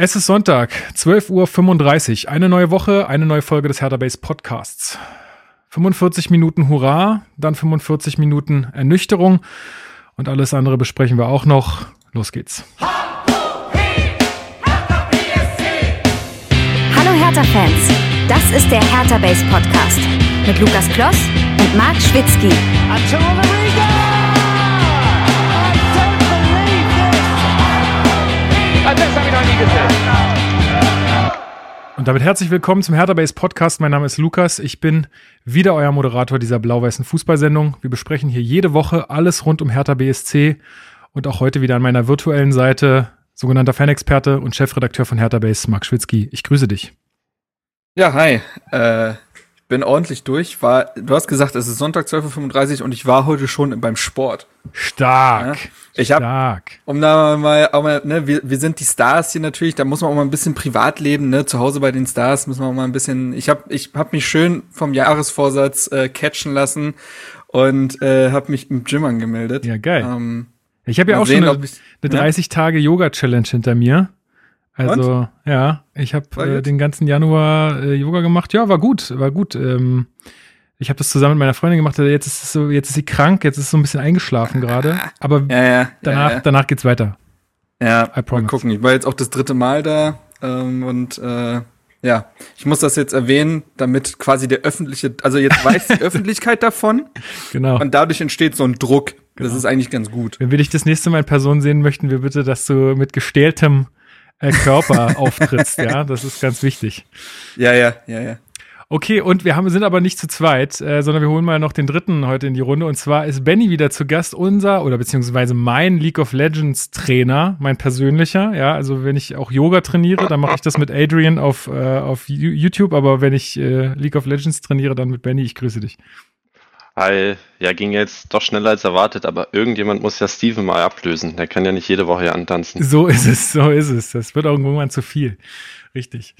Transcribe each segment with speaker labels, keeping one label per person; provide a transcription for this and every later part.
Speaker 1: Es ist Sonntag, 12.35 Uhr. Eine neue Woche, eine neue Folge des Hertha Base Podcasts. 45 Minuten Hurra, dann 45 Minuten Ernüchterung und alles andere besprechen wir auch noch. Los geht's.
Speaker 2: Hallo Hertha-Fans, das ist der Hertha Base Podcast mit Lukas Kloss und Marc Schwitzky.
Speaker 1: Und damit herzlich willkommen zum Hertha Base Podcast. Mein Name ist Lukas. Ich bin wieder euer Moderator dieser blau-weißen Fußballsendung. Wir besprechen hier jede Woche alles rund um Hertha BSC und auch heute wieder an meiner virtuellen Seite sogenannter Fanexperte und Chefredakteur von Hertha Base, Marc Schwitzky. Ich grüße dich.
Speaker 3: Ja, hi. Äh, bin ordentlich durch. War, du hast gesagt, es ist Sonntag 12.35 Uhr und ich war heute schon beim Sport.
Speaker 1: Stark.
Speaker 3: Ja? Ich hab,
Speaker 1: stark.
Speaker 3: Um da mal, mal ne, wir, wir sind die Stars hier natürlich, da muss man auch mal ein bisschen privat leben, ne? Zu Hause bei den Stars müssen wir auch mal ein bisschen. Ich habe ich hab mich schön vom Jahresvorsatz äh, catchen lassen und äh, habe mich im Gym angemeldet.
Speaker 1: Ja, geil. Ähm, ich habe ja auch sehen, schon eine, eine 30 Tage Yoga-Challenge hinter mir. Also, Und? ja, ich habe äh, den ganzen Januar äh, Yoga gemacht. Ja, war gut, war gut. Ähm, ich habe das zusammen mit meiner Freundin gemacht. Jetzt ist so, jetzt ist sie krank, jetzt ist sie so ein bisschen eingeschlafen gerade. Aber ja, ja, danach, ja, danach geht's weiter.
Speaker 3: Ja, mal gucken. Ich war jetzt auch das dritte Mal da ähm, und äh, ja, ich muss das jetzt erwähnen, damit quasi der öffentliche, also jetzt weiß die Öffentlichkeit davon. Genau. Und dadurch entsteht so ein Druck. Genau. Das ist eigentlich ganz gut.
Speaker 1: Wenn wir dich das nächste Mal in Person sehen möchten, wir bitte, dass du mit gestähltem äh, Körper auftrittst, ja, das ist ganz wichtig.
Speaker 3: Ja, ja, ja, ja.
Speaker 1: Okay, und wir haben, sind aber nicht zu zweit, äh, sondern wir holen mal noch den dritten heute in die Runde. Und zwar ist Benny wieder zu Gast, unser oder beziehungsweise mein League of Legends Trainer, mein persönlicher. Ja, also wenn ich auch Yoga trainiere, dann mache ich das mit Adrian auf, äh, auf YouTube. Aber wenn ich äh, League of Legends trainiere, dann mit Benny. Ich grüße dich.
Speaker 4: Hi, ja, ging jetzt doch schneller als erwartet, aber irgendjemand muss ja Steven mal ablösen. Der kann ja nicht jede Woche hier antanzen.
Speaker 1: So ist es, so ist es. Das wird irgendwann zu viel. Richtig.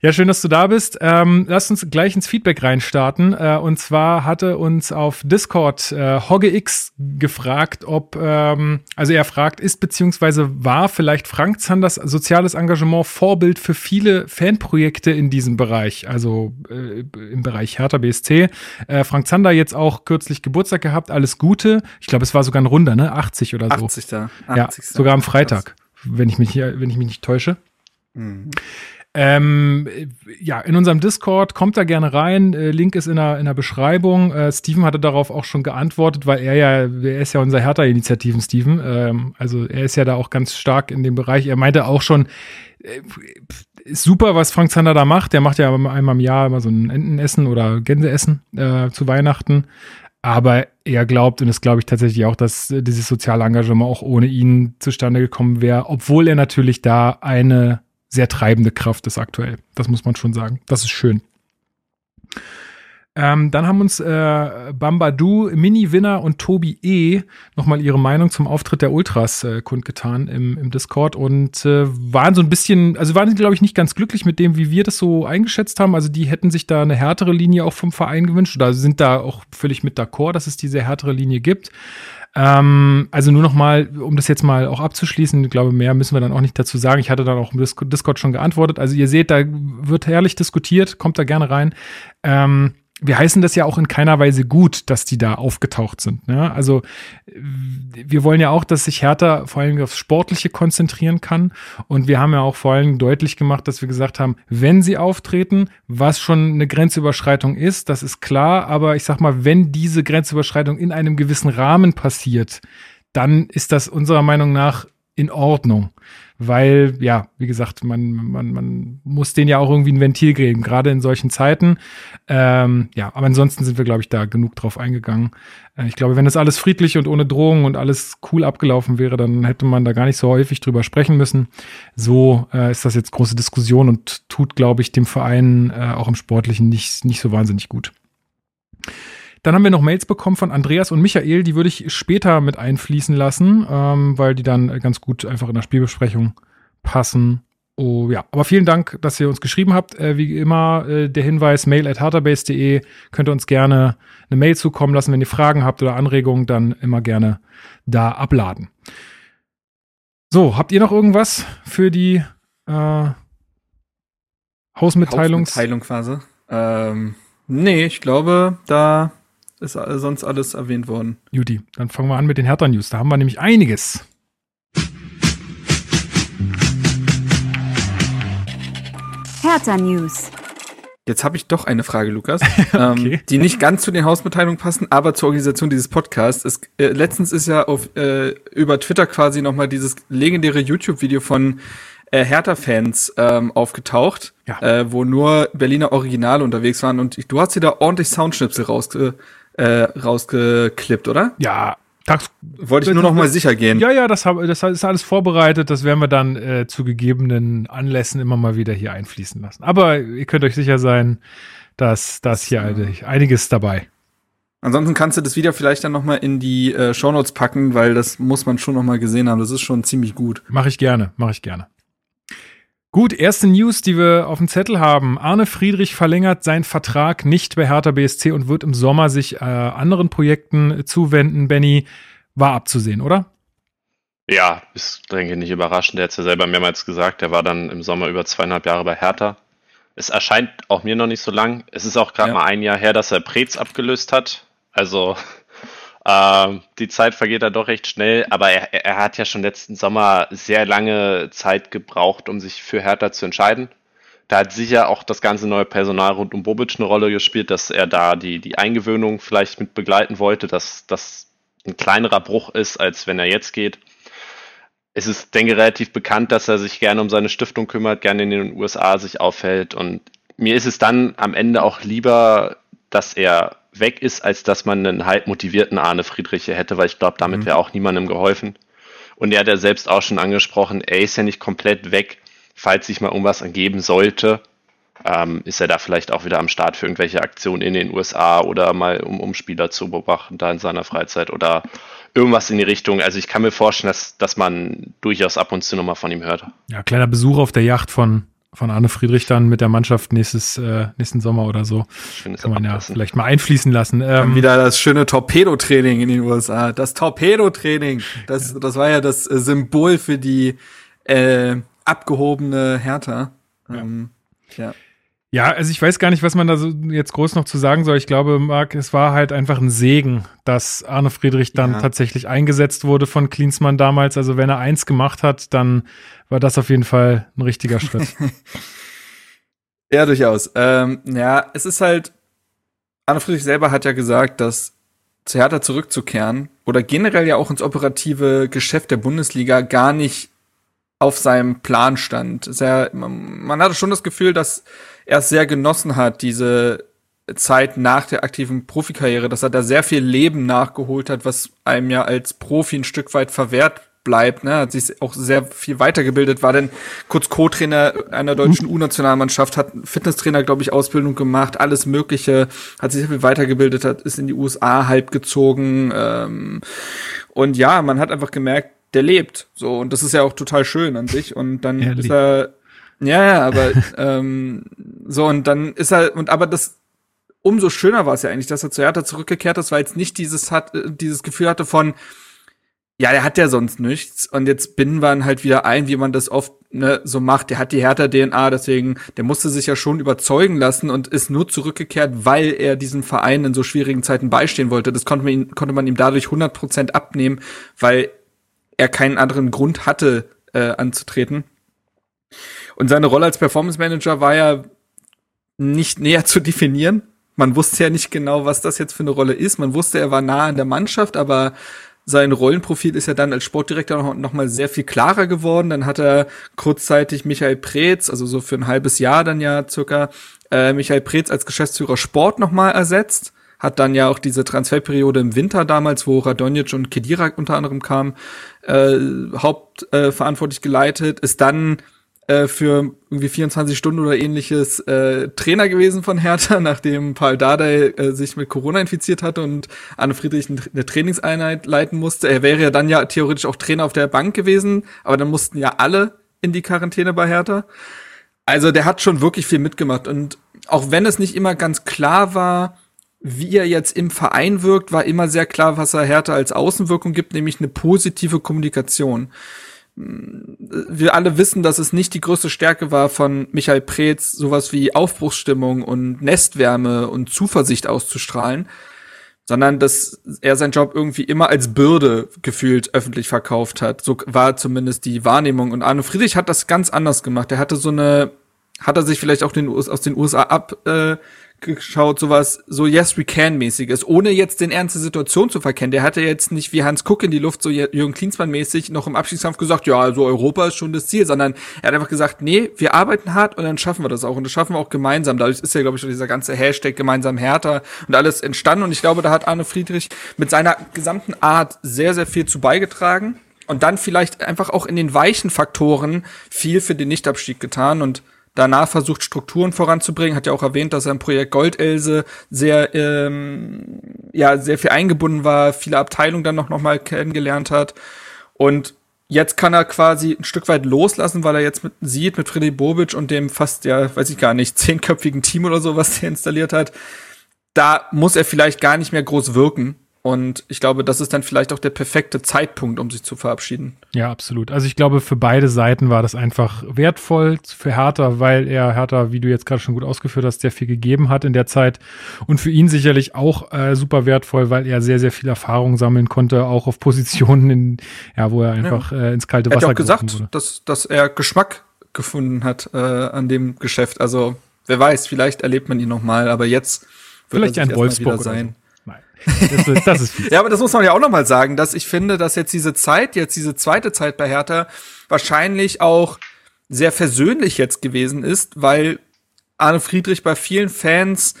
Speaker 1: Ja, schön, dass du da bist. Ähm, lass uns gleich ins Feedback reinstarten. Äh, und zwar hatte uns auf Discord äh, HoggeX gefragt, ob, ähm, also er fragt, ist beziehungsweise war vielleicht Frank Zanders soziales Engagement Vorbild für viele Fanprojekte in diesem Bereich, also äh, im Bereich Hertha BSC. Äh, Frank Zander jetzt auch kürzlich Geburtstag gehabt, alles Gute. Ich glaube, es war sogar ein Runder, ne? 80 oder so.
Speaker 3: 80 da.
Speaker 1: 80 ja, sogar am Freitag, wenn ich mich, wenn ich mich nicht täusche. Mhm. Ähm, ja, in unserem Discord kommt da gerne rein. Äh, Link ist in der, in der Beschreibung. Äh, Steven hatte darauf auch schon geantwortet, weil er ja, er ist ja unser Hertha-Initiativen, Steven. Ähm, also er ist ja da auch ganz stark in dem Bereich. Er meinte auch schon, äh, super, was Frank Zander da macht. Der macht ja einmal im Jahr immer so ein Entenessen oder Gänseessen äh, zu Weihnachten. Aber er glaubt, und das glaube ich tatsächlich auch, dass dieses soziale Engagement auch ohne ihn zustande gekommen wäre, obwohl er natürlich da eine sehr treibende Kraft ist aktuell. Das muss man schon sagen. Das ist schön. Ähm, dann haben uns äh, Bambadu, Mini-Winner und Tobi E. nochmal ihre Meinung zum Auftritt der Ultras äh, kundgetan im, im Discord und äh, waren so ein bisschen, also waren, glaube ich, nicht ganz glücklich mit dem, wie wir das so eingeschätzt haben. Also die hätten sich da eine härtere Linie auch vom Verein gewünscht oder sind da auch völlig mit d'accord, dass es diese härtere Linie gibt. Ähm, also nur noch mal, um das jetzt mal auch abzuschließen, ich glaube, mehr müssen wir dann auch nicht dazu sagen. Ich hatte dann auch im Discord schon geantwortet. Also ihr seht, da wird herrlich diskutiert, kommt da gerne rein. Ähm, wir heißen das ja auch in keiner Weise gut, dass die da aufgetaucht sind. Ne? Also wir wollen ja auch, dass sich Hertha vor allem aufs Sportliche konzentrieren kann. Und wir haben ja auch vor allem deutlich gemacht, dass wir gesagt haben, wenn sie auftreten, was schon eine Grenzüberschreitung ist, das ist klar. Aber ich sag mal, wenn diese Grenzüberschreitung in einem gewissen Rahmen passiert, dann ist das unserer Meinung nach in Ordnung weil, ja, wie gesagt, man, man, man muss den ja auch irgendwie ein Ventil geben, gerade in solchen Zeiten. Ähm, ja, aber ansonsten sind wir, glaube ich, da genug drauf eingegangen. Äh, ich glaube, wenn das alles friedlich und ohne Drohungen und alles cool abgelaufen wäre, dann hätte man da gar nicht so häufig drüber sprechen müssen. So äh, ist das jetzt große Diskussion und tut, glaube ich, dem Verein äh, auch im Sportlichen nicht, nicht so wahnsinnig gut. Dann haben wir noch Mails bekommen von Andreas und Michael, die würde ich später mit einfließen lassen, ähm, weil die dann ganz gut einfach in der Spielbesprechung passen. Oh ja, aber vielen Dank, dass ihr uns geschrieben habt. Äh, wie immer äh, der Hinweis, mail at harterbase.de. Könnt ihr uns gerne eine Mail zukommen lassen. Wenn ihr Fragen habt oder Anregungen, dann immer gerne da abladen. So, habt ihr noch irgendwas für die äh, Hausmitteilungs
Speaker 3: Hausmitteilung quasi. Ähm, nee, ich glaube, da ist sonst alles erwähnt worden.
Speaker 1: Judy, dann fangen wir an mit den Hertha-News. Da haben wir nämlich einiges.
Speaker 2: Hertha-News.
Speaker 3: Jetzt habe ich doch eine Frage, Lukas, ähm, okay. ähm, die nicht ganz zu den Hausmitteilungen passen, aber zur Organisation dieses Podcasts. Es, äh, letztens ist ja auf, äh, über Twitter quasi nochmal dieses legendäre YouTube-Video von äh, Hertha-Fans ähm, aufgetaucht, ja. äh, wo nur Berliner Originale unterwegs waren und ich, du hast dir da ordentlich Soundschnipsel rausge, äh, rausgeklippt, oder?
Speaker 1: Ja,
Speaker 3: das wollte ich nur noch mal sicher gehen.
Speaker 1: Ja, ja, das, hab, das ist alles vorbereitet. Das werden wir dann äh, zu gegebenen Anlässen immer mal wieder hier einfließen lassen. Aber ihr könnt euch sicher sein, dass das hier ja. einiges dabei.
Speaker 3: Ansonsten kannst du das Video vielleicht dann noch mal in die äh, Shownotes packen, weil das muss man schon noch mal gesehen haben. Das ist schon ziemlich gut.
Speaker 1: Mache ich gerne, mache ich gerne. Gut, erste News, die wir auf dem Zettel haben. Arne Friedrich verlängert seinen Vertrag nicht bei Hertha BSC und wird im Sommer sich äh, anderen Projekten zuwenden. Benny, war abzusehen, oder?
Speaker 4: Ja, ist, denke ich, nicht überraschend. Der hat es ja selber mehrmals gesagt. Der war dann im Sommer über zweieinhalb Jahre bei Hertha. Es erscheint auch mir noch nicht so lang. Es ist auch gerade ja. mal ein Jahr her, dass er Preetz abgelöst hat. Also ähm, die Zeit vergeht da doch recht schnell, aber er, er hat ja schon letzten Sommer sehr lange Zeit gebraucht, um sich für Hertha zu entscheiden. Da hat sicher auch das ganze neue Personal rund um Bobic eine Rolle gespielt, dass er da die, die Eingewöhnung vielleicht mit begleiten wollte, dass das ein kleinerer Bruch ist, als wenn er jetzt geht. Es ist, denke ich, relativ bekannt, dass er sich gerne um seine Stiftung kümmert, gerne in den USA sich aufhält. Und mir ist es dann am Ende auch lieber, dass er weg ist, als dass man einen halb motivierten Arne Friedrich hätte, weil ich glaube, damit mhm. wäre auch niemandem geholfen. Und er hat ja selbst auch schon angesprochen, er ist ja nicht komplett weg, falls sich mal irgendwas ergeben sollte. Ähm, ist er da vielleicht auch wieder am Start für irgendwelche Aktionen in den USA oder mal um, um Spieler zu beobachten da in seiner Freizeit oder irgendwas in die Richtung. Also ich kann mir vorstellen, dass, dass man durchaus ab und zu nochmal von ihm hört.
Speaker 1: Ja, kleiner Besuch auf der Yacht von von Arne Friedrich dann mit der Mannschaft nächstes, äh, nächsten Sommer oder so. Schönes Kann man ja vielleicht mal einfließen lassen.
Speaker 3: Ähm, wieder das schöne Torpedo-Training in den USA. Das Torpedo-Training. Das, das war ja das äh, Symbol für die äh, abgehobene Hertha. Ähm,
Speaker 1: ja. ja. Ja, also ich weiß gar nicht, was man da so jetzt groß noch zu sagen soll. Ich glaube, Marc, es war halt einfach ein Segen, dass Arne Friedrich dann ja. tatsächlich eingesetzt wurde von Klinsmann damals. Also wenn er eins gemacht hat, dann war das auf jeden Fall ein richtiger Schritt.
Speaker 3: ja, durchaus. Ähm, ja, es ist halt, Arne Friedrich selber hat ja gesagt, dass zu Hertha zurückzukehren oder generell ja auch ins operative Geschäft der Bundesliga gar nicht auf seinem Plan stand. Sehr, man, man hatte schon das Gefühl, dass er es sehr genossen hat, diese Zeit nach der aktiven Profikarriere, dass er da sehr viel Leben nachgeholt hat, was einem ja als Profi ein Stück weit verwehrt bleibt, ne, hat sich auch sehr viel weitergebildet, war dann kurz Co-Trainer einer deutschen U-Nationalmannschaft, hat Fitnesstrainer, glaube ich, Ausbildung gemacht, alles Mögliche, hat sich sehr viel weitergebildet, hat, ist in die USA halb gezogen, ähm, und ja, man hat einfach gemerkt, der lebt, so, und das ist ja auch total schön an sich, und dann er ist er, ja, ja, aber ähm, so und dann ist er und aber das umso schöner war es ja eigentlich, dass er zu Hertha zurückgekehrt ist, weil jetzt nicht dieses hat äh, dieses Gefühl hatte von ja, der hat ja sonst nichts und jetzt binden wir ihn halt wieder ein, wie man das oft ne, so macht. Der hat die Hertha DNA, deswegen der musste sich ja schon überzeugen lassen und ist nur zurückgekehrt, weil er diesem Verein in so schwierigen Zeiten beistehen wollte. Das konnte man ihm, konnte man ihm dadurch 100% abnehmen, weil er keinen anderen Grund hatte äh, anzutreten. Und seine Rolle als Performance Manager war ja nicht näher zu definieren. Man wusste ja nicht genau, was das jetzt für eine Rolle ist. Man wusste, er war nah an der Mannschaft, aber sein Rollenprofil ist ja dann als Sportdirektor noch, noch mal sehr viel klarer geworden. Dann hat er kurzzeitig Michael Preetz, also so für ein halbes Jahr dann ja circa, äh, Michael Preetz als Geschäftsführer Sport noch mal ersetzt. Hat dann ja auch diese Transferperiode im Winter damals, wo Radonjic und Kedira unter anderem kamen, äh, hauptverantwortlich äh, geleitet. Ist dann äh, für irgendwie 24 Stunden oder ähnliches äh, Trainer gewesen von Hertha, nachdem Paul Dardai äh, sich mit Corona infiziert hatte und Anne Friedrich eine Trainingseinheit leiten musste. Er wäre ja dann ja theoretisch auch Trainer auf der Bank gewesen, aber dann mussten ja alle in die Quarantäne bei Hertha. Also der hat schon wirklich viel mitgemacht und auch wenn es nicht immer ganz klar war, wie er jetzt im Verein wirkt, war immer sehr klar, was er Hertha als Außenwirkung gibt, nämlich eine positive Kommunikation. Wir alle wissen, dass es nicht die größte Stärke war von Michael Preetz, sowas wie Aufbruchsstimmung und Nestwärme und Zuversicht auszustrahlen, sondern dass er seinen Job irgendwie immer als Bürde gefühlt öffentlich verkauft hat. So war zumindest die Wahrnehmung. Und Arne Friedrich hat das ganz anders gemacht. Er hatte so eine, hat er sich vielleicht auch den, aus den USA ab, äh, geschaut, sowas so Yes We Can mäßiges, ohne jetzt den Ernst der Situation zu verkennen. Der hatte jetzt nicht wie Hans Kuck in die Luft so Jürgen Klinsmann mäßig noch im Abschiedskampf gesagt, ja, also Europa ist schon das Ziel, sondern er hat einfach gesagt, nee, wir arbeiten hart und dann schaffen wir das auch und das schaffen wir auch gemeinsam. Dadurch ist ja, glaube ich, schon dieser ganze Hashtag gemeinsam härter und alles entstanden und ich glaube, da hat Arne Friedrich mit seiner gesamten Art sehr, sehr viel zu beigetragen und dann vielleicht einfach auch in den weichen Faktoren viel für den Nichtabstieg getan und danach versucht, Strukturen voranzubringen. Hat ja auch erwähnt, dass er im Projekt Goldelse sehr, ähm, ja, sehr viel eingebunden war, viele Abteilungen dann noch, noch mal kennengelernt hat. Und jetzt kann er quasi ein Stück weit loslassen, weil er jetzt mit, sieht, mit Freddy Bobic und dem fast, ja, weiß ich gar nicht, zehnköpfigen Team oder so, was der installiert hat. Da muss er vielleicht gar nicht mehr groß wirken. Und ich glaube, das ist dann vielleicht auch der perfekte Zeitpunkt, um sich zu verabschieden.
Speaker 1: Ja, absolut. Also ich glaube, für beide Seiten war das einfach wertvoll für Hertha, weil er Hertha, wie du jetzt gerade schon gut ausgeführt hast, sehr viel gegeben hat in der Zeit. Und für ihn sicherlich auch äh, super wertvoll, weil er sehr, sehr viel Erfahrung sammeln konnte, auch auf Positionen, in, ja, wo er einfach ja. äh, ins kalte Wasser
Speaker 3: er hat auch gesagt, wurde. Dass, dass er Geschmack gefunden hat äh, an dem Geschäft. Also wer weiß, vielleicht erlebt man ihn noch mal, aber jetzt
Speaker 1: wird vielleicht ein Wolfsburg sein.
Speaker 3: Das, das ist ja, aber das muss man ja auch noch mal sagen, dass ich finde, dass jetzt diese Zeit, jetzt diese zweite Zeit bei Hertha wahrscheinlich auch sehr versöhnlich jetzt gewesen ist, weil Arne Friedrich bei vielen Fans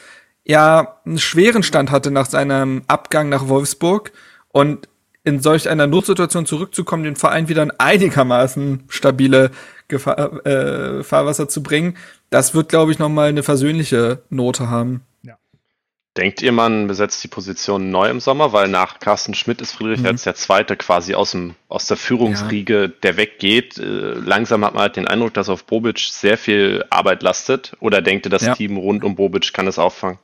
Speaker 3: ja einen schweren Stand hatte nach seinem Abgang nach Wolfsburg und in solch einer Notsituation zurückzukommen, den Verein wieder in einigermaßen stabile Gefahr, äh, Fahrwasser zu bringen, das wird, glaube ich, noch mal eine versöhnliche Note haben.
Speaker 4: Denkt ihr, man besetzt die Position neu im Sommer? Weil nach Carsten Schmidt ist Friedrich mhm. jetzt der Zweite quasi aus, dem, aus der Führungsriege, ja. der weggeht. Äh, langsam hat man halt den Eindruck, dass auf Bobic sehr viel Arbeit lastet. Oder denkt ihr, das ja. Team rund um Bobic kann es auffangen?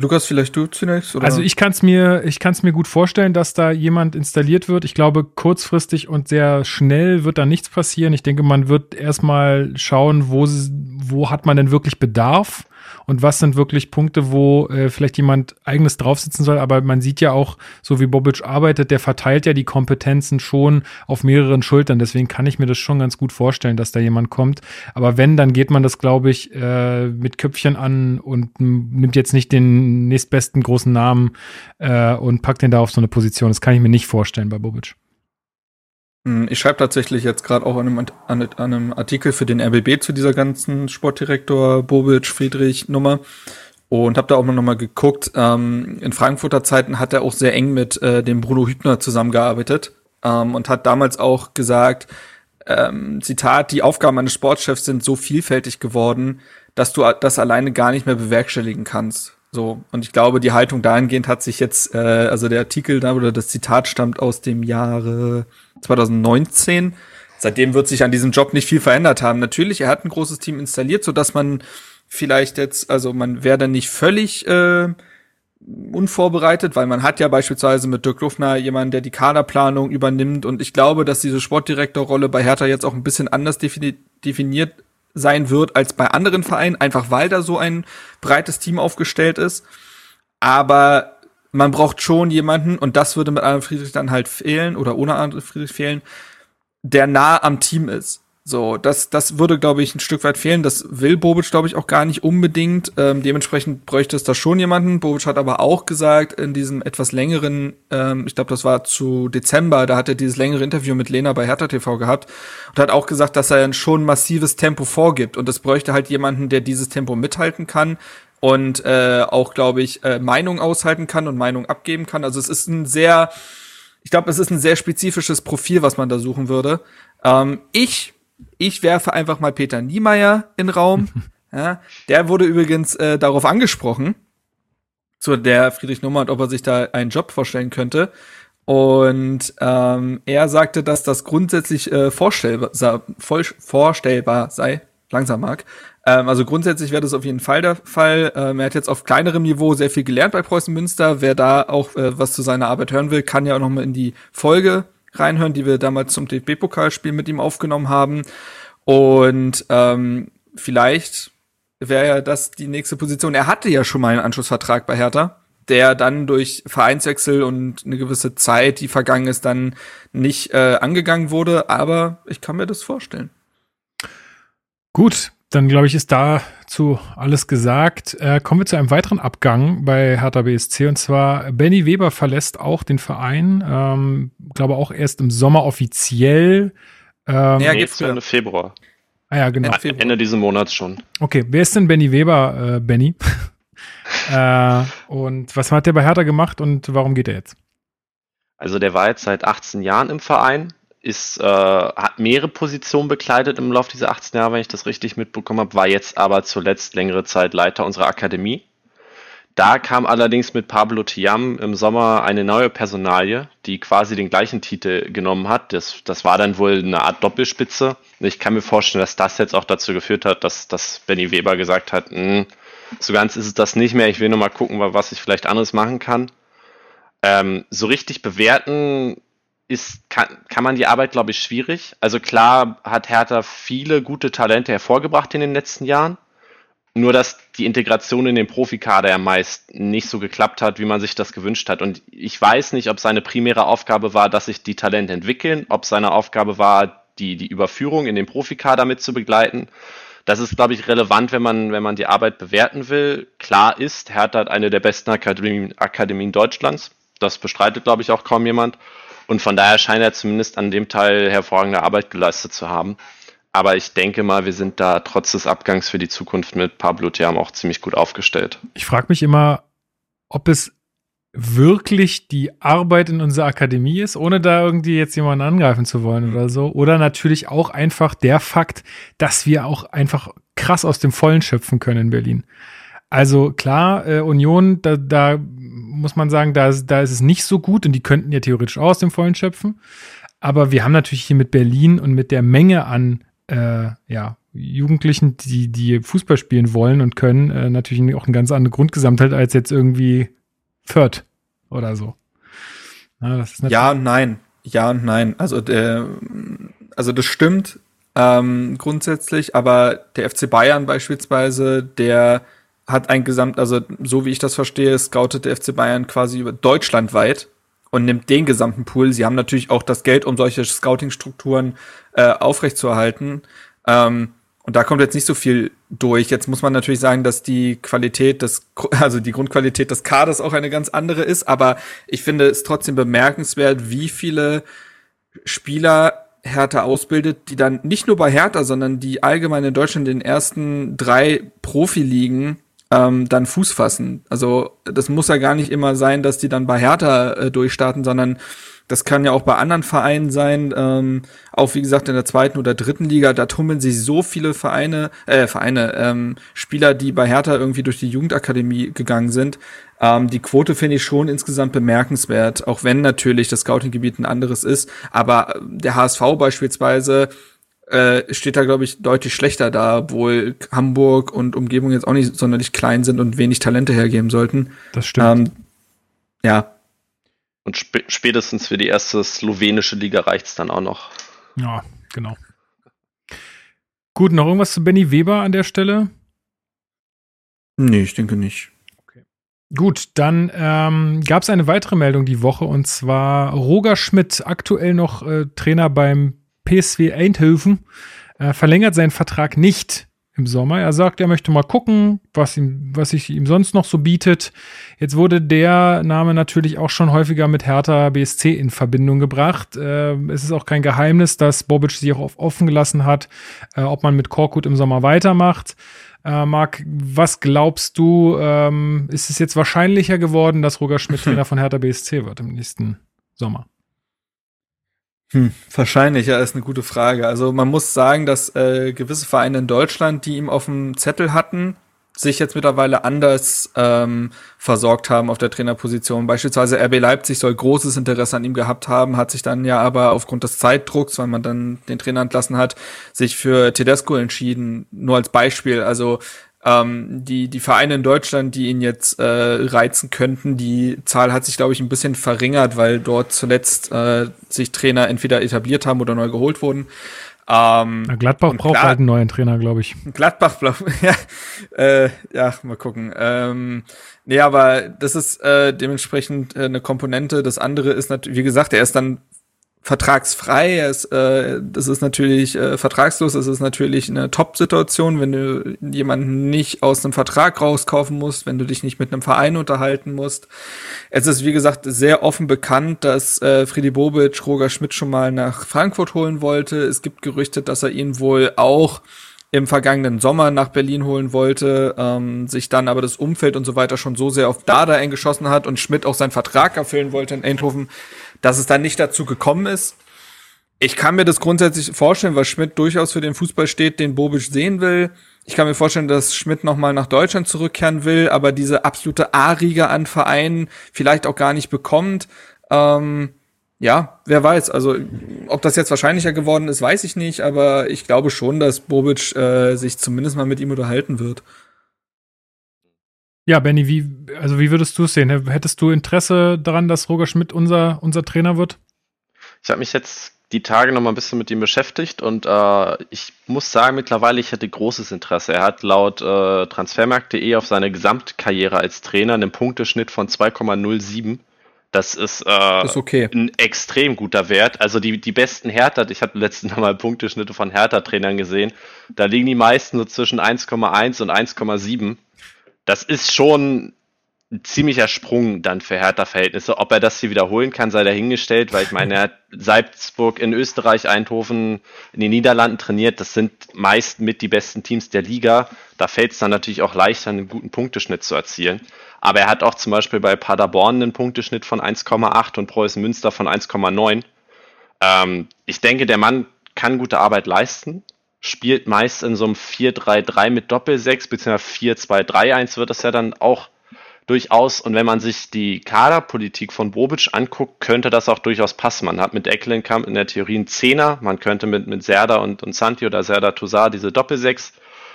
Speaker 3: Lukas, vielleicht du zunächst?
Speaker 1: Oder? Also ich kann es mir, ich kann es mir gut vorstellen, dass da jemand installiert wird. Ich glaube, kurzfristig und sehr schnell wird da nichts passieren. Ich denke, man wird erstmal schauen, wo, wo hat man denn wirklich Bedarf und was sind wirklich Punkte, wo äh, vielleicht jemand eigenes draufsitzen soll. Aber man sieht ja auch, so wie Bobic arbeitet, der verteilt ja die Kompetenzen schon auf mehreren Schultern. Deswegen kann ich mir das schon ganz gut vorstellen, dass da jemand kommt. Aber wenn, dann geht man das, glaube ich, äh, mit Köpfchen an und nimmt jetzt nicht den nächstbesten großen Namen äh, und packt den da auf so eine Position. Das kann ich mir nicht vorstellen bei Bobic.
Speaker 3: Hm, ich schreibe tatsächlich jetzt gerade auch an einem, an einem, Artikel für den RBB zu dieser ganzen Sportdirektor Bobic Friedrich Nummer und habe da auch mal geguckt. Ähm, in Frankfurter Zeiten hat er auch sehr eng mit äh, dem Bruno Hübner zusammengearbeitet ähm, und hat damals auch gesagt, ähm, Zitat, die Aufgaben eines Sportchefs sind so vielfältig geworden, dass du das alleine gar nicht mehr bewerkstelligen kannst. So, und ich glaube, die Haltung dahingehend hat sich jetzt, äh, also der Artikel da oder das Zitat stammt aus dem Jahre 2019. Seitdem wird sich an diesem Job nicht viel verändert haben. Natürlich, er hat ein großes Team installiert, so dass man vielleicht jetzt, also man wäre dann nicht völlig äh, unvorbereitet, weil man hat ja beispielsweise mit Dirk Lufner jemanden, der die Kaderplanung übernimmt und ich glaube, dass diese Sportdirektorrolle bei Hertha jetzt auch ein bisschen anders defini definiert sein wird als bei anderen Vereinen, einfach weil da so ein breites Team aufgestellt ist. Aber man braucht schon jemanden, und das würde mit Arne Friedrich dann halt fehlen oder ohne Arne Friedrich fehlen, der nah am Team ist. So, das, das würde, glaube ich, ein Stück weit fehlen. Das will Bobic, glaube ich, auch gar nicht unbedingt. Ähm, dementsprechend bräuchte es da schon jemanden. Bobic hat aber auch gesagt, in diesem etwas längeren, ähm, ich glaube, das war zu Dezember, da hat er dieses längere Interview mit Lena bei Hertha TV gehabt und hat auch gesagt, dass er schon massives Tempo vorgibt. Und es bräuchte halt jemanden, der dieses Tempo mithalten kann und äh, auch, glaube ich, äh, Meinung aushalten kann und Meinung abgeben kann. Also es ist ein sehr, ich glaube, es ist ein sehr spezifisches Profil, was man da suchen würde. Ähm, ich, ich werfe einfach mal Peter Niemeyer in Raum. ja, der wurde übrigens äh, darauf angesprochen, zu der Friedrich Nummert, ob er sich da einen Job vorstellen könnte. Und ähm, er sagte, dass das grundsätzlich äh, vorstellbar, vorstellbar sei, langsam mag, ähm, also grundsätzlich wäre das auf jeden Fall der Fall. Ähm, er hat jetzt auf kleinerem Niveau sehr viel gelernt bei Preußen Münster. Wer da auch äh, was zu seiner Arbeit hören will, kann ja auch noch mal in die Folge reinhören, die wir damals zum DFB-Pokalspiel mit ihm aufgenommen haben. Und ähm, vielleicht wäre ja das die nächste Position. Er hatte ja schon mal einen Anschlussvertrag bei Hertha, der dann durch Vereinswechsel und eine gewisse Zeit, die vergangen ist, dann nicht äh, angegangen wurde. Aber ich kann mir das vorstellen.
Speaker 1: Gut, dann glaube ich, ist dazu alles gesagt. Äh, kommen wir zu einem weiteren Abgang bei Hertha BSC und zwar Benny Weber verlässt auch den Verein. Ähm, glaube auch erst im Sommer offiziell.
Speaker 4: Ähm, ja, geht's Ende Februar.
Speaker 1: Ah ja, genau.
Speaker 4: Ende, Ende dieses Monats schon.
Speaker 1: Okay, wer ist denn Benny Weber, äh, Benny? äh, und was hat der bei Hertha gemacht und warum geht er jetzt?
Speaker 4: Also der war jetzt seit 18 Jahren im Verein, ist, äh, hat mehrere Positionen bekleidet im Laufe dieser 18 Jahre, wenn ich das richtig mitbekommen habe, war jetzt aber zuletzt längere Zeit Leiter unserer Akademie. Da kam allerdings mit Pablo Tiam im Sommer eine neue Personalie, die quasi den gleichen Titel genommen hat. Das, das war dann wohl eine Art Doppelspitze. Ich kann mir vorstellen, dass das jetzt auch dazu geführt hat, dass, dass Benny Weber gesagt hat, hm, so ganz ist es das nicht mehr. Ich will nur mal gucken, was ich vielleicht anderes machen kann. Ähm, so richtig bewerten ist, kann, kann man die Arbeit, glaube ich, schwierig. Also klar hat Hertha viele gute Talente hervorgebracht in den letzten Jahren. Nur, dass die Integration in den Profikader ja meist nicht so geklappt hat, wie man sich das gewünscht hat. Und ich weiß nicht, ob seine primäre Aufgabe war, dass sich die Talente entwickeln, ob seine Aufgabe war, die, die Überführung in den Profikader mit zu begleiten. Das ist, glaube ich, relevant, wenn man, wenn man die Arbeit bewerten will. Klar ist, Hertha hat eine der besten Akademien, Akademien Deutschlands. Das bestreitet, glaube ich, auch kaum jemand. Und von daher scheint er zumindest an dem Teil hervorragende Arbeit geleistet zu haben. Aber ich denke mal, wir sind da trotz des Abgangs für die Zukunft mit Pablo Thiam auch ziemlich gut aufgestellt.
Speaker 1: Ich frage mich immer, ob es wirklich die Arbeit in unserer Akademie ist, ohne da irgendwie jetzt jemanden angreifen zu wollen oder so. Oder natürlich auch einfach der Fakt, dass wir auch einfach krass aus dem Vollen schöpfen können in Berlin. Also klar, äh, Union, da, da muss man sagen, da, da ist es nicht so gut und die könnten ja theoretisch auch aus dem Vollen schöpfen. Aber wir haben natürlich hier mit Berlin und mit der Menge an äh, ja, Jugendlichen, die, die Fußball spielen wollen und können, äh, natürlich auch eine ganz andere Grundgesamtheit als jetzt irgendwie Fürth oder so.
Speaker 3: Ja, ja und nein. Ja und nein. Also, der, also das stimmt ähm, grundsätzlich, aber der FC Bayern beispielsweise, der hat ein Gesamt, also so wie ich das verstehe, scoutet der FC Bayern quasi über deutschlandweit und nimmt den gesamten Pool. Sie haben natürlich auch das Geld, um solche Scouting-Strukturen äh, aufrechtzuerhalten. Ähm, und da kommt jetzt nicht so viel durch. Jetzt muss man natürlich sagen, dass die Qualität des, also die Grundqualität des Kaders auch eine ganz andere ist. Aber ich finde es trotzdem bemerkenswert, wie viele Spieler Hertha ausbildet, die dann nicht nur bei Hertha, sondern die allgemein in Deutschland in den ersten drei Profiligen ähm, dann Fuß fassen. Also das muss ja gar nicht immer sein, dass die dann bei Hertha äh, durchstarten, sondern das kann ja auch bei anderen Vereinen sein, ähm, auch wie gesagt in der zweiten oder dritten Liga, da tummeln sich so viele Vereine, äh, Vereine, ähm, Spieler, die bei Hertha irgendwie durch die Jugendakademie gegangen sind. Ähm, die Quote finde ich schon insgesamt bemerkenswert, auch wenn natürlich das Scouting-Gebiet ein anderes ist. Aber der HSV beispielsweise äh, steht da, glaube ich, deutlich schlechter da, obwohl Hamburg und Umgebung jetzt auch nicht sonderlich klein sind und wenig Talente hergeben sollten.
Speaker 1: Das stimmt. Ähm,
Speaker 3: ja.
Speaker 4: Und sp spätestens für die erste slowenische Liga reicht's dann auch noch.
Speaker 1: Ja, genau. Gut, noch irgendwas zu Benny Weber an der Stelle?
Speaker 3: Nee, ich denke nicht.
Speaker 1: Okay. Gut, dann ähm, gab es eine weitere Meldung die Woche und zwar Roger Schmidt, aktuell noch äh, Trainer beim PSV Eindhoven äh, verlängert seinen Vertrag nicht im Sommer. Er sagt, er möchte mal gucken, was ihm, was sich ihm sonst noch so bietet. Jetzt wurde der Name natürlich auch schon häufiger mit Hertha BSC in Verbindung gebracht. Äh, es ist auch kein Geheimnis, dass Bobic sich auch offen gelassen hat, äh, ob man mit Korkut im Sommer weitermacht. Äh, Marc, was glaubst du, ähm, ist es jetzt wahrscheinlicher geworden, dass Roger Schmidt Trainer von Hertha BSC wird im nächsten Sommer?
Speaker 3: Hm, wahrscheinlich, ja, ist eine gute Frage. Also man muss sagen, dass äh, gewisse Vereine in Deutschland, die ihm auf dem Zettel hatten, sich jetzt mittlerweile anders ähm, versorgt haben auf der Trainerposition. Beispielsweise RB Leipzig soll großes Interesse an ihm gehabt haben, hat sich dann ja aber aufgrund des Zeitdrucks, weil man dann den Trainer entlassen hat, sich für Tedesco entschieden. Nur als Beispiel. Also Ähm, die, die Vereine in Deutschland, die ihn jetzt äh, reizen könnten, die Zahl hat sich, glaube ich, ein bisschen verringert, weil dort zuletzt äh, sich Trainer entweder etabliert haben oder neu geholt wurden.
Speaker 1: Ähm, Gladbach braucht halt einen neuen Trainer, glaube ich.
Speaker 3: Gladbach, ja, äh, ja, mal gucken. Ähm, nee, aber das ist äh, dementsprechend äh, eine Komponente. Das andere ist natürlich, wie gesagt, er ist dann vertragsfrei. Es, äh, das ist natürlich äh, vertragslos. Es ist natürlich eine Top-Situation, wenn du jemanden nicht aus einem Vertrag rauskaufen musst, wenn du dich nicht mit einem Verein unterhalten musst. Es ist, wie gesagt, sehr offen bekannt, dass äh, Friedi Bobic Roger Schmidt schon mal nach Frankfurt holen wollte. Es gibt Gerüchte, dass er ihn wohl auch im vergangenen Sommer nach Berlin holen wollte, ähm, sich dann aber das Umfeld und so weiter schon so sehr auf Dada eingeschossen hat und Schmidt auch seinen Vertrag erfüllen wollte in Eindhoven, dass es dann nicht dazu gekommen ist. Ich kann mir das grundsätzlich vorstellen, weil Schmidt durchaus für den Fußball steht, den Bobic sehen will. Ich kann mir vorstellen, dass Schmidt nochmal nach Deutschland zurückkehren will, aber diese absolute A-Riege an Vereinen vielleicht auch gar nicht bekommt. Ähm, ja, wer weiß. Also, ob das jetzt wahrscheinlicher geworden ist, weiß ich nicht, aber ich glaube schon, dass Bobic äh, sich zumindest mal mit ihm unterhalten wird.
Speaker 1: Ja, Benny, wie, also wie würdest du es sehen? Hättest du Interesse daran, dass Roger Schmidt unser, unser Trainer wird?
Speaker 4: Ich habe mich jetzt die Tage noch mal ein bisschen mit ihm beschäftigt und äh, ich muss sagen, mittlerweile ich hätte großes Interesse. Er hat laut äh, Transfermarkt.de auf seine Gesamtkarriere als Trainer einen Punkteschnitt von 2,07. Das ist, äh,
Speaker 3: ist okay.
Speaker 4: ein extrem guter Wert. Also die, die besten Hertha, ich habe letztens mal Punkteschnitte von Hertha-Trainern gesehen, da liegen die meisten so zwischen 1,1 und 1,7 das ist schon ein ziemlicher Sprung dann für Hertha-Verhältnisse. Ob er das hier wiederholen kann, sei dahingestellt, weil ich meine, er hat Salzburg in Österreich, Eindhoven in den Niederlanden trainiert. Das sind meist mit die besten Teams der Liga. Da fällt es dann natürlich auch leichter, einen guten Punkteschnitt zu erzielen. Aber er hat auch zum Beispiel bei Paderborn einen Punkteschnitt von 1,8 und Preußen Münster von 1,9. Ähm, ich denke, der Mann kann gute Arbeit leisten spielt meist in so einem 4-3-3 mit Doppel-6, beziehungsweise 4-2-3-1 wird das ja dann auch durchaus. Und wenn man sich die Kaderpolitik von Bobic anguckt, könnte das auch durchaus passen. Man hat mit Ecklenkamp in der Theorie einen Zehner, man könnte mit, mit Serda und, und Santi oder Serda Toussaint diese Doppel-6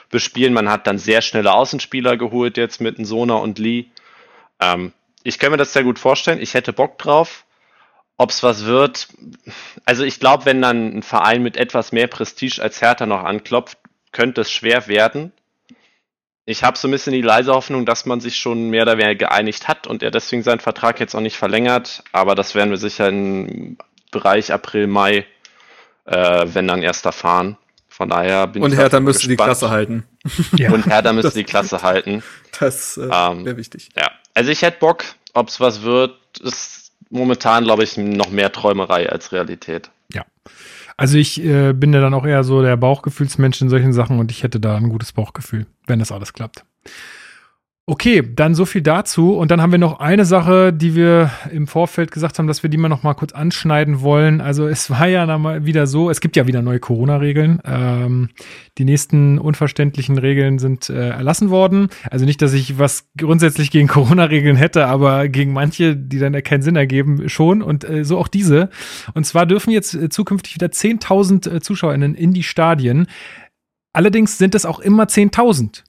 Speaker 4: bespielen. Man hat dann sehr schnelle Außenspieler geholt jetzt mit Sona und Lee. Ähm, ich kann mir das sehr gut vorstellen. Ich hätte Bock drauf. Ob es was wird, also ich glaube, wenn dann ein Verein mit etwas mehr Prestige als Hertha noch anklopft, könnte es schwer werden. Ich habe so ein bisschen die leise Hoffnung, dass man sich schon mehr oder weniger geeinigt hat und er deswegen seinen Vertrag jetzt auch nicht verlängert. Aber das werden wir sicher im Bereich April, Mai, äh, wenn dann erst erfahren. Von daher
Speaker 3: bin und ich. Und Hertha müsste gespannt. die Klasse halten.
Speaker 4: Ja. Und Hertha müsste die Klasse halten.
Speaker 3: Das äh, ähm, wäre wichtig.
Speaker 4: Ja, also ich hätte Bock, ob es was wird, ist momentan, glaube ich, noch mehr Träumerei als Realität.
Speaker 1: Ja. Also ich äh, bin ja dann auch eher so der Bauchgefühlsmensch in solchen Sachen und ich hätte da ein gutes Bauchgefühl, wenn das alles klappt. Okay, dann so viel dazu. Und dann haben wir noch eine Sache, die wir im Vorfeld gesagt haben, dass wir die mal noch mal kurz anschneiden wollen. Also es war ja mal wieder so, es gibt ja wieder neue Corona-Regeln. Ähm, die nächsten unverständlichen Regeln sind äh, erlassen worden. Also nicht, dass ich was grundsätzlich gegen Corona-Regeln hätte, aber gegen manche, die dann keinen Sinn ergeben, schon. Und äh, so auch diese. Und zwar dürfen jetzt äh, zukünftig wieder 10.000 äh, ZuschauerInnen in die Stadien. Allerdings sind es auch immer 10.000.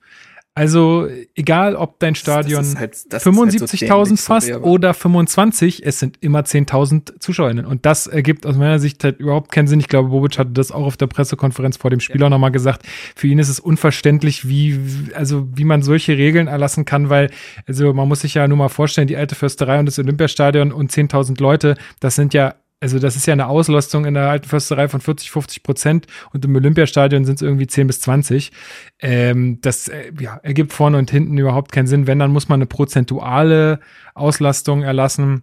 Speaker 1: Also egal, ob dein Stadion halt, 75.000 halt so fasst oder 25, es sind immer 10.000 ZuschauerInnen. Und das ergibt aus meiner Sicht halt überhaupt keinen Sinn. Ich glaube, Bobic hatte das auch auf der Pressekonferenz vor dem Spiel ja. auch nochmal gesagt. Für ihn ist es unverständlich, wie, also wie man solche Regeln erlassen kann, weil, also man muss sich ja nur mal vorstellen, die alte Försterei und das Olympiastadion und 10.000 Leute, das sind ja also das ist ja eine Auslastung in der alten Försterei von 40, 50 Prozent und im Olympiastadion sind es irgendwie 10 bis 20. Ähm, das äh, ja, ergibt vorne und hinten überhaupt keinen Sinn. Wenn, dann muss man eine prozentuale Auslastung erlassen.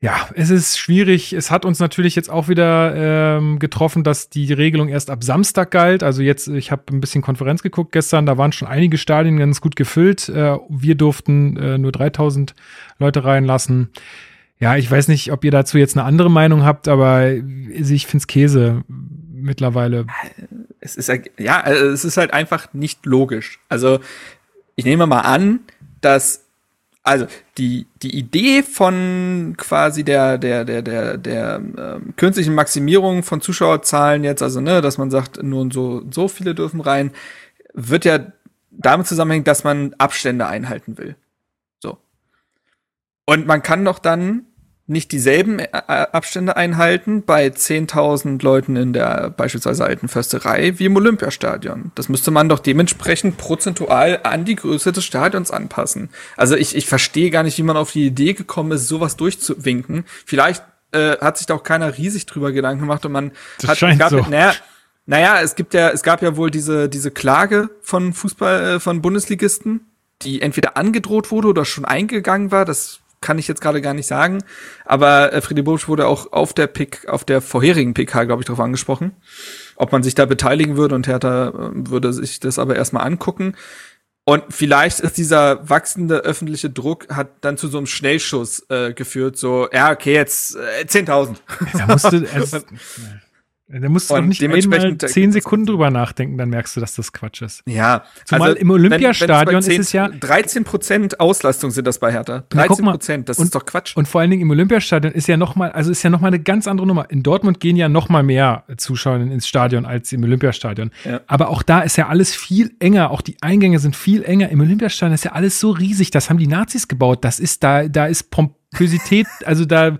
Speaker 1: Ja, es ist schwierig. Es hat uns natürlich jetzt auch wieder ähm, getroffen, dass die Regelung erst ab Samstag galt. Also jetzt, ich habe ein bisschen Konferenz geguckt gestern, da waren schon einige Stadien ganz gut gefüllt. Äh, wir durften äh, nur 3000 Leute reinlassen. Ja, ich weiß nicht, ob ihr dazu jetzt eine andere Meinung habt, aber ich finde es Käse mittlerweile.
Speaker 3: Es ist ja, es ist halt einfach nicht logisch. Also ich nehme mal an, dass also die die Idee von quasi der der der der der ähm, künstlichen Maximierung von Zuschauerzahlen jetzt, also ne, dass man sagt, nur so so viele dürfen rein, wird ja damit zusammenhängt, dass man Abstände einhalten will. Und man kann doch dann nicht dieselben äh, äh, Abstände einhalten bei 10.000 Leuten in der beispielsweise alten Försterei wie im Olympiastadion. Das müsste man doch dementsprechend prozentual an die Größe des Stadions anpassen. Also ich, ich verstehe gar nicht, wie man auf die Idee gekommen ist, sowas durchzuwinken. Vielleicht äh, hat sich da auch keiner riesig drüber Gedanken gemacht und man
Speaker 1: das hat, scheint gab, so.
Speaker 3: naja, naja, es gibt ja, es gab ja wohl diese, diese Klage von Fußball, äh, von Bundesligisten, die entweder angedroht wurde oder schon eingegangen war. Das kann ich jetzt gerade gar nicht sagen. Aber äh, Friedi Bobic wurde auch auf der Pick, auf der vorherigen PK, glaube ich, darauf angesprochen, ob man sich da beteiligen würde und Hertha äh, würde sich das aber erstmal angucken. Und vielleicht ist dieser wachsende öffentliche Druck hat dann zu so einem Schnellschuss äh, geführt, so, ja, okay, jetzt äh, 10.000.
Speaker 1: Da musste, also, Da musst du doch nicht einmal zehn Sekunden drüber nachdenken, dann merkst du, dass das Quatsch ist.
Speaker 3: Ja.
Speaker 1: Zumal also, im Olympiastadion ist es ja.
Speaker 3: 13 Prozent Auslastung sind das bei Hertha. 13 Prozent, das
Speaker 1: und,
Speaker 3: ist doch Quatsch.
Speaker 1: Und vor allen Dingen im Olympiastadion ist ja nochmal, also ist ja nochmal eine ganz andere Nummer. In Dortmund gehen ja nochmal mehr Zuschauer ins Stadion als im Olympiastadion. Ja. Aber auch da ist ja alles viel enger. Auch die Eingänge sind viel enger. Im Olympiastadion ist ja alles so riesig. Das haben die Nazis gebaut. Das ist da, da ist Pompösität, also da,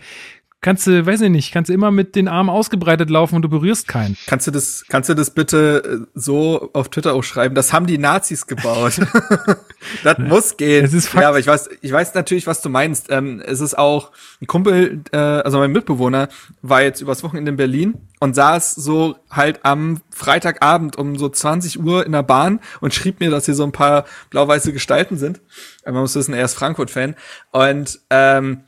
Speaker 1: kannst du, weiß ich nicht, kannst du immer mit den Armen ausgebreitet laufen und du berührst keinen.
Speaker 3: Kannst du das, kannst du das bitte äh, so auf Twitter auch schreiben? Das haben die Nazis gebaut. das muss gehen.
Speaker 1: Es ist Fakt.
Speaker 3: Ja, aber ich weiß, ich weiß natürlich, was du meinst. Ähm, es ist auch ein Kumpel, äh, also mein Mitbewohner, war jetzt übers Wochenende in Berlin und saß so halt am Freitagabend um so 20 Uhr in der Bahn und schrieb mir, dass hier so ein paar blau-weiße Gestalten sind. Man muss wissen, er ist Frankfurt-Fan. Und ähm,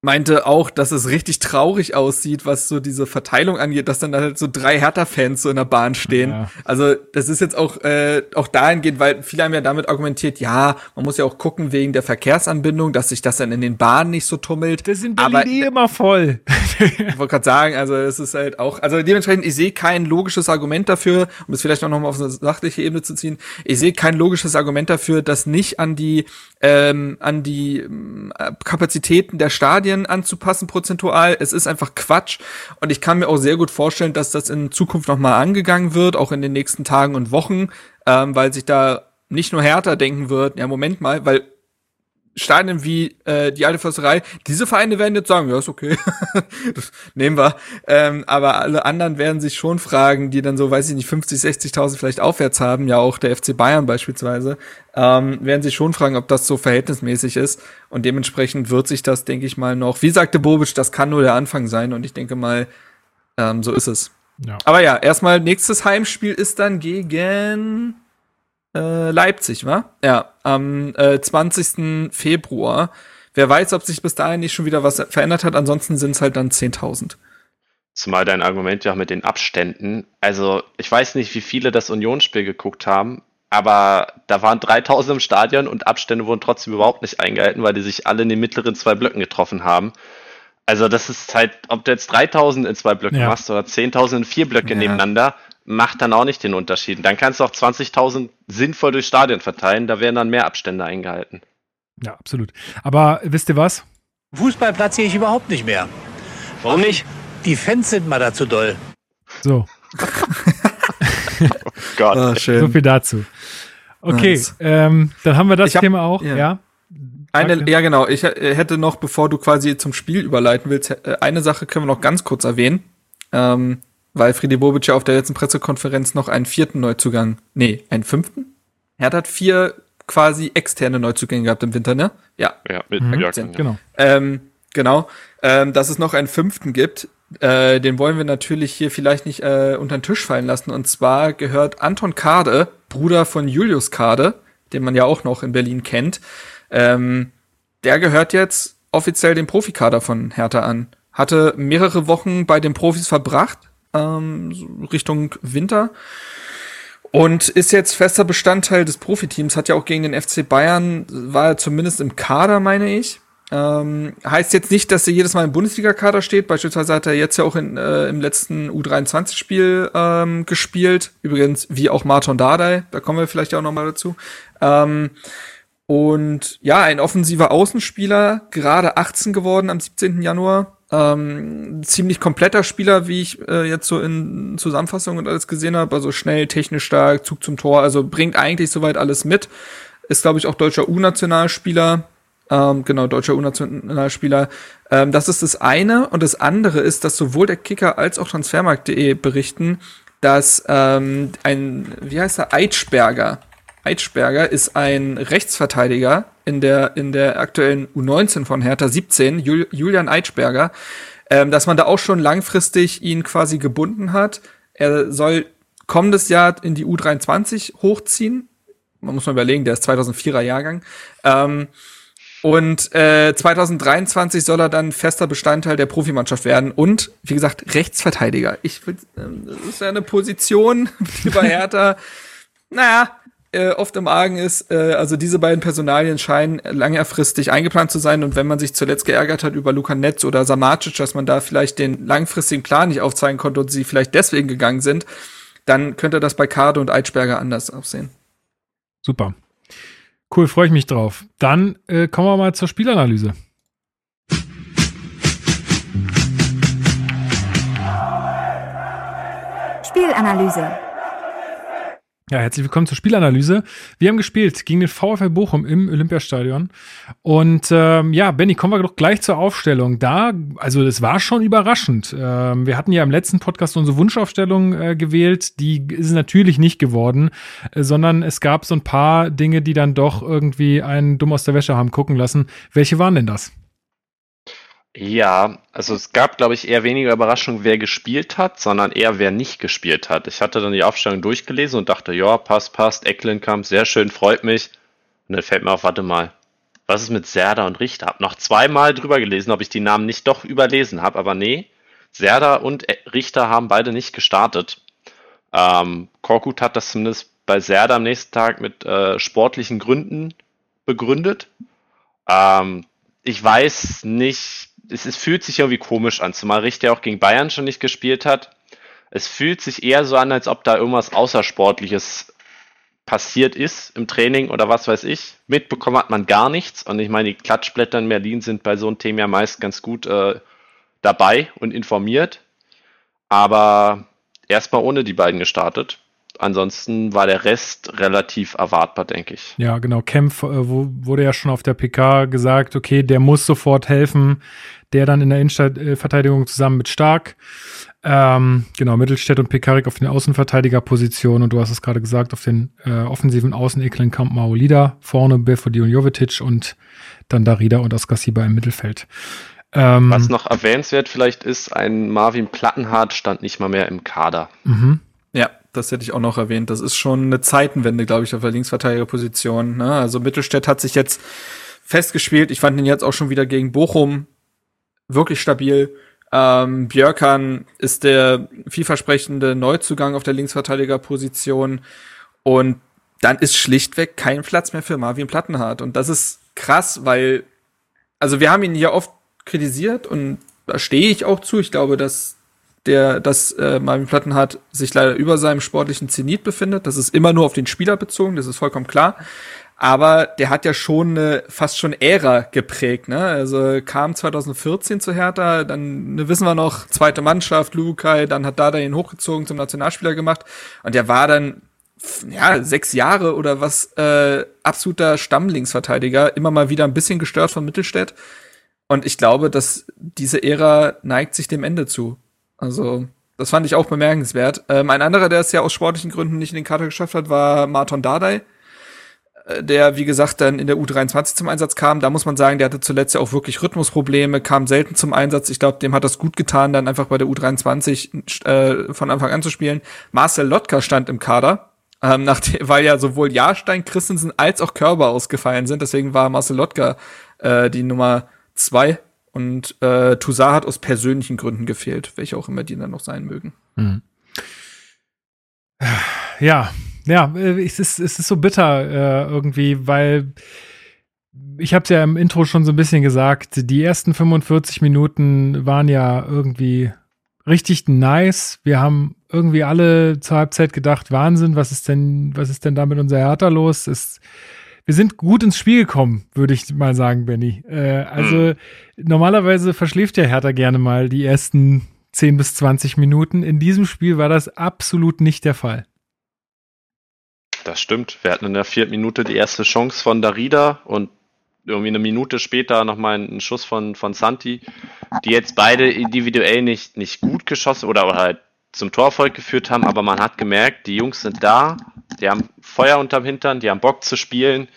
Speaker 3: meinte auch, dass es richtig traurig aussieht, was so diese Verteilung angeht, dass dann halt so drei Hertha-Fans so in der Bahn stehen. Ja. Also das ist jetzt auch äh, auch dahingehend, weil viele haben ja damit argumentiert, ja, man muss ja auch gucken wegen der Verkehrsanbindung, dass sich das dann in den Bahnen nicht so tummelt.
Speaker 1: Das sind aber eh immer voll.
Speaker 3: ich wollte gerade sagen, also es ist halt auch, also dementsprechend, ich sehe kein logisches Argument dafür, um es vielleicht auch noch mal auf eine sachliche Ebene zu ziehen, ich sehe kein logisches Argument dafür, dass nicht an die ähm, an die äh, Kapazitäten der Stadien anzupassen prozentual. Es ist einfach Quatsch und ich kann mir auch sehr gut vorstellen, dass das in Zukunft noch mal angegangen wird, auch in den nächsten Tagen und Wochen, ähm, weil sich da nicht nur härter denken wird, ja Moment mal, weil Stadien wie äh, die alte Försterei, diese Vereine werden jetzt sagen, ja, ist okay, nehmen wir. Ähm, aber alle anderen werden sich schon fragen, die dann so, weiß ich nicht, 50, 60.000 vielleicht aufwärts haben, ja auch der FC Bayern beispielsweise, ähm, werden sich schon fragen, ob das so verhältnismäßig ist. Und dementsprechend wird sich das, denke ich mal, noch, wie sagte Bobic, das kann nur der Anfang sein. Und ich denke mal, ähm, so ist es. Ja. Aber ja, erstmal nächstes Heimspiel ist dann gegen äh, Leipzig, wa? Ja, am äh, 20. Februar. Wer weiß, ob sich bis dahin nicht schon wieder was verändert hat. Ansonsten sind es halt dann 10.000.
Speaker 4: Zumal dein Argument ja auch mit den Abständen. Also, ich weiß nicht, wie viele das Unionsspiel geguckt haben, aber da waren 3000 im Stadion und Abstände wurden trotzdem überhaupt nicht eingehalten, weil die sich alle in den mittleren zwei Blöcken getroffen haben. Also, das ist halt, ob du jetzt 3000 in zwei Blöcken ja. machst oder 10.000 in vier Blöcke ja. nebeneinander, macht dann auch nicht den Unterschied. Dann kannst du auch 20.000 sinnvoll durch Stadion verteilen, da werden dann mehr Abstände eingehalten.
Speaker 1: Ja, absolut. Aber wisst ihr was?
Speaker 5: Fußball platziere ich überhaupt nicht mehr.
Speaker 4: Warum nicht?
Speaker 5: Die Fans sind mal dazu doll.
Speaker 1: So.
Speaker 3: oh Gott. Oh,
Speaker 1: schön. So viel dazu. Okay, nice. ähm, dann haben wir das hab, Thema auch, ja. ja.
Speaker 3: Eine, ja, genau. Ich hätte noch, bevor du quasi zum Spiel überleiten willst, äh, eine Sache können wir noch ganz kurz erwähnen. Ähm, weil Friedi Bobic ja auf der letzten Pressekonferenz noch einen vierten Neuzugang, nee, einen fünften? Er hat vier quasi externe Neuzugänge gehabt im Winter, ne? Ja.
Speaker 4: Ja, mit mhm.
Speaker 1: Jörgen, genau.
Speaker 3: Ähm, genau. Ähm, dass es noch einen fünften gibt, äh, den wollen wir natürlich hier vielleicht nicht äh, unter den Tisch fallen lassen. Und zwar gehört Anton Kade, Bruder von Julius Kade, den man ja auch noch in Berlin kennt. Ähm, der gehört jetzt offiziell dem Profikader von Hertha an. Hatte mehrere Wochen bei den Profis verbracht, ähm, Richtung Winter. Und ist jetzt fester Bestandteil des Profiteams, hat ja auch gegen den FC Bayern, war er zumindest im Kader, meine ich. Ähm, heißt jetzt nicht, dass er jedes Mal im Bundesliga-Kader steht. Beispielsweise hat er jetzt ja auch in, äh, im letzten U23-Spiel ähm, gespielt. Übrigens, wie auch Martin Dardai, da kommen wir vielleicht auch nochmal dazu. Ähm, und ja, ein offensiver Außenspieler, gerade 18 geworden am 17. Januar Ähm, ziemlich kompletter Spieler, wie ich äh, jetzt so in Zusammenfassung und alles gesehen habe. Also schnell, technisch stark, Zug zum Tor. Also bringt eigentlich soweit alles mit. Ist, glaube ich, auch deutscher U-Nationalspieler. Ähm, genau, deutscher U-Nationalspieler. Ähm, das ist das eine. Und das andere ist, dass sowohl der Kicker als auch Transfermarkt.de berichten, dass ähm, ein, wie heißt er, Eitschberger. Eitschberger ist ein Rechtsverteidiger in der, in der aktuellen U19 von Hertha 17, Jul Julian Eitschberger, ähm, dass man da auch schon langfristig ihn quasi gebunden hat. Er soll kommendes Jahr in die U23 hochziehen. Man muss mal überlegen, der ist 2004er Jahrgang. Ähm, und äh, 2023 soll er dann fester Bestandteil der Profimannschaft werden und, wie gesagt, Rechtsverteidiger. Ich ähm, das ist ja eine Position wie bei Hertha. naja, äh, oft im Argen ist, äh, also diese beiden Personalien scheinen längerfristig eingeplant zu sein und wenn man sich zuletzt geärgert hat über Luka Netz oder Samacic, dass man da vielleicht den langfristigen Plan nicht aufzeigen konnte und sie vielleicht deswegen gegangen sind, dann könnte das bei Kade und Eitschberger anders aussehen.
Speaker 1: Super. Cool, freue ich mich drauf. Dann äh, kommen wir mal zur Spielanalyse.
Speaker 2: Spielanalyse.
Speaker 1: Ja, herzlich willkommen zur Spielanalyse. Wir haben gespielt gegen den VfL Bochum im Olympiastadion. Und ähm, ja, Benny, kommen wir doch gleich zur Aufstellung. Da, also es war schon überraschend. Ähm, wir hatten ja im letzten Podcast unsere Wunschaufstellung äh, gewählt. Die ist natürlich nicht geworden, äh, sondern es gab so ein paar Dinge, die dann doch irgendwie einen dumm aus der Wäsche haben gucken lassen. Welche waren denn das?
Speaker 4: Ja, also es gab, glaube ich, eher weniger Überraschung, wer gespielt hat, sondern eher wer nicht gespielt hat. Ich hatte dann die Aufstellung durchgelesen und dachte, ja, passt, passt, Ecklenkamp, sehr schön, freut mich. Und dann fällt mir auf, warte mal, was ist mit Serda und Richter? Hab noch zweimal drüber gelesen, ob ich die Namen nicht doch überlesen habe, aber nee, Serda und Richter haben beide nicht gestartet. Ähm, Korkut hat das zumindest bei Serda am nächsten Tag mit äh, sportlichen Gründen begründet. Ähm, ich weiß nicht, es, es fühlt sich irgendwie komisch an, zumal Richter auch gegen Bayern schon nicht gespielt hat. Es fühlt sich eher so an, als ob da irgendwas Außersportliches passiert ist im Training oder was weiß ich. Mitbekommen hat man gar nichts. Und ich meine, die Klatschblätter in Berlin sind bei so einem Thema ja meist ganz gut äh, dabei und informiert. Aber erstmal ohne die beiden gestartet. Ansonsten war der Rest relativ erwartbar, denke ich.
Speaker 1: Ja, genau. Kempf äh, wo, wurde ja schon auf der PK gesagt, okay, der muss sofort helfen. Der dann in der Innenverteidigung zusammen mit Stark. Ähm, genau, Mittelstädt und Pekarik auf den Außenverteidigerpositionen und du hast es gerade gesagt, auf den äh, offensiven Außen Eklenkamp Maolida, vorne Belfodil und Jovetic und dann Darida und Askasiba im Mittelfeld.
Speaker 4: Ähm, Was noch erwähnenswert vielleicht ist, ein Marvin Plattenhardt stand nicht mal mehr im Kader.
Speaker 3: Mhm. Das hätte ich auch noch erwähnt. Das ist schon eine Zeitenwende, glaube ich, auf der Linksverteidigerposition. Ne? Also Mittelstädt hat sich jetzt festgespielt. Ich fand ihn jetzt auch schon wieder gegen Bochum wirklich stabil. Ähm, Björkan ist der vielversprechende Neuzugang auf der Linksverteidigerposition. Und dann ist schlichtweg kein Platz mehr für Marvin Plattenhardt. Und das ist krass, weil, also wir haben ihn ja oft kritisiert und da stehe ich auch zu. Ich glaube, dass der, dass äh, Marvin Plattenhardt sich leider über seinem sportlichen Zenit befindet. Das ist immer nur auf den Spieler bezogen, das ist vollkommen klar. Aber der hat ja schon eine, fast schon Ära geprägt, ne? Also kam 2014 zu Hertha, dann ne, wissen wir noch, zweite Mannschaft, Lukai, dann hat Dada ihn hochgezogen zum Nationalspieler gemacht und der war dann ja, sechs Jahre oder was, äh, absoluter Stammlinksverteidiger, immer mal wieder ein bisschen gestört von Mittelstädt. Und ich glaube, dass diese Ära neigt sich dem Ende zu. Also, das fand ich auch bemerkenswert. Ähm, ein anderer, der es ja aus sportlichen Gründen nicht in den Kader geschafft hat, war Martin Dardai, äh, der, wie gesagt, dann in der U23 zum Einsatz kam. Da muss man sagen, der hatte zuletzt ja auch wirklich Rhythmusprobleme, kam selten zum Einsatz. Ich glaube, dem hat das gut getan, dann einfach bei der U23 äh, von Anfang an zu spielen. Marcel Lotka stand im Kader, ähm, nach weil ja sowohl Jahrstein, Christensen als auch Körber ausgefallen sind. Deswegen war Marcel Lotka äh, die Nummer zwei und äh, Toussaint hat aus persönlichen Gründen gefehlt, welche auch immer die dann noch sein mögen. Mhm.
Speaker 1: Ja, ja, äh, es ist, es ist so bitter äh, irgendwie, weil ich habe es ja im Intro schon so ein bisschen gesagt, die ersten 45 Minuten waren ja irgendwie richtig nice. Wir haben irgendwie alle zur Halbzeit gedacht, Wahnsinn, was ist denn, was ist denn da mit unserer Hertha los? Es, wir sind gut ins Spiel gekommen, würde ich mal sagen, Benny. Äh, also hm. normalerweise verschläft ja Hertha gerne mal die ersten 10 bis 20 Minuten. In diesem Spiel war das absolut nicht der Fall.
Speaker 4: Das stimmt. Wir hatten in der vierten Minute die erste Chance von Darida und irgendwie eine Minute später nochmal einen Schuss von, von Santi, die jetzt beide individuell nicht, nicht gut geschossen oder halt zum Torfolg geführt haben, aber man hat gemerkt, die Jungs sind da, die haben Feuer unterm Hintern, die haben Bock zu spielen.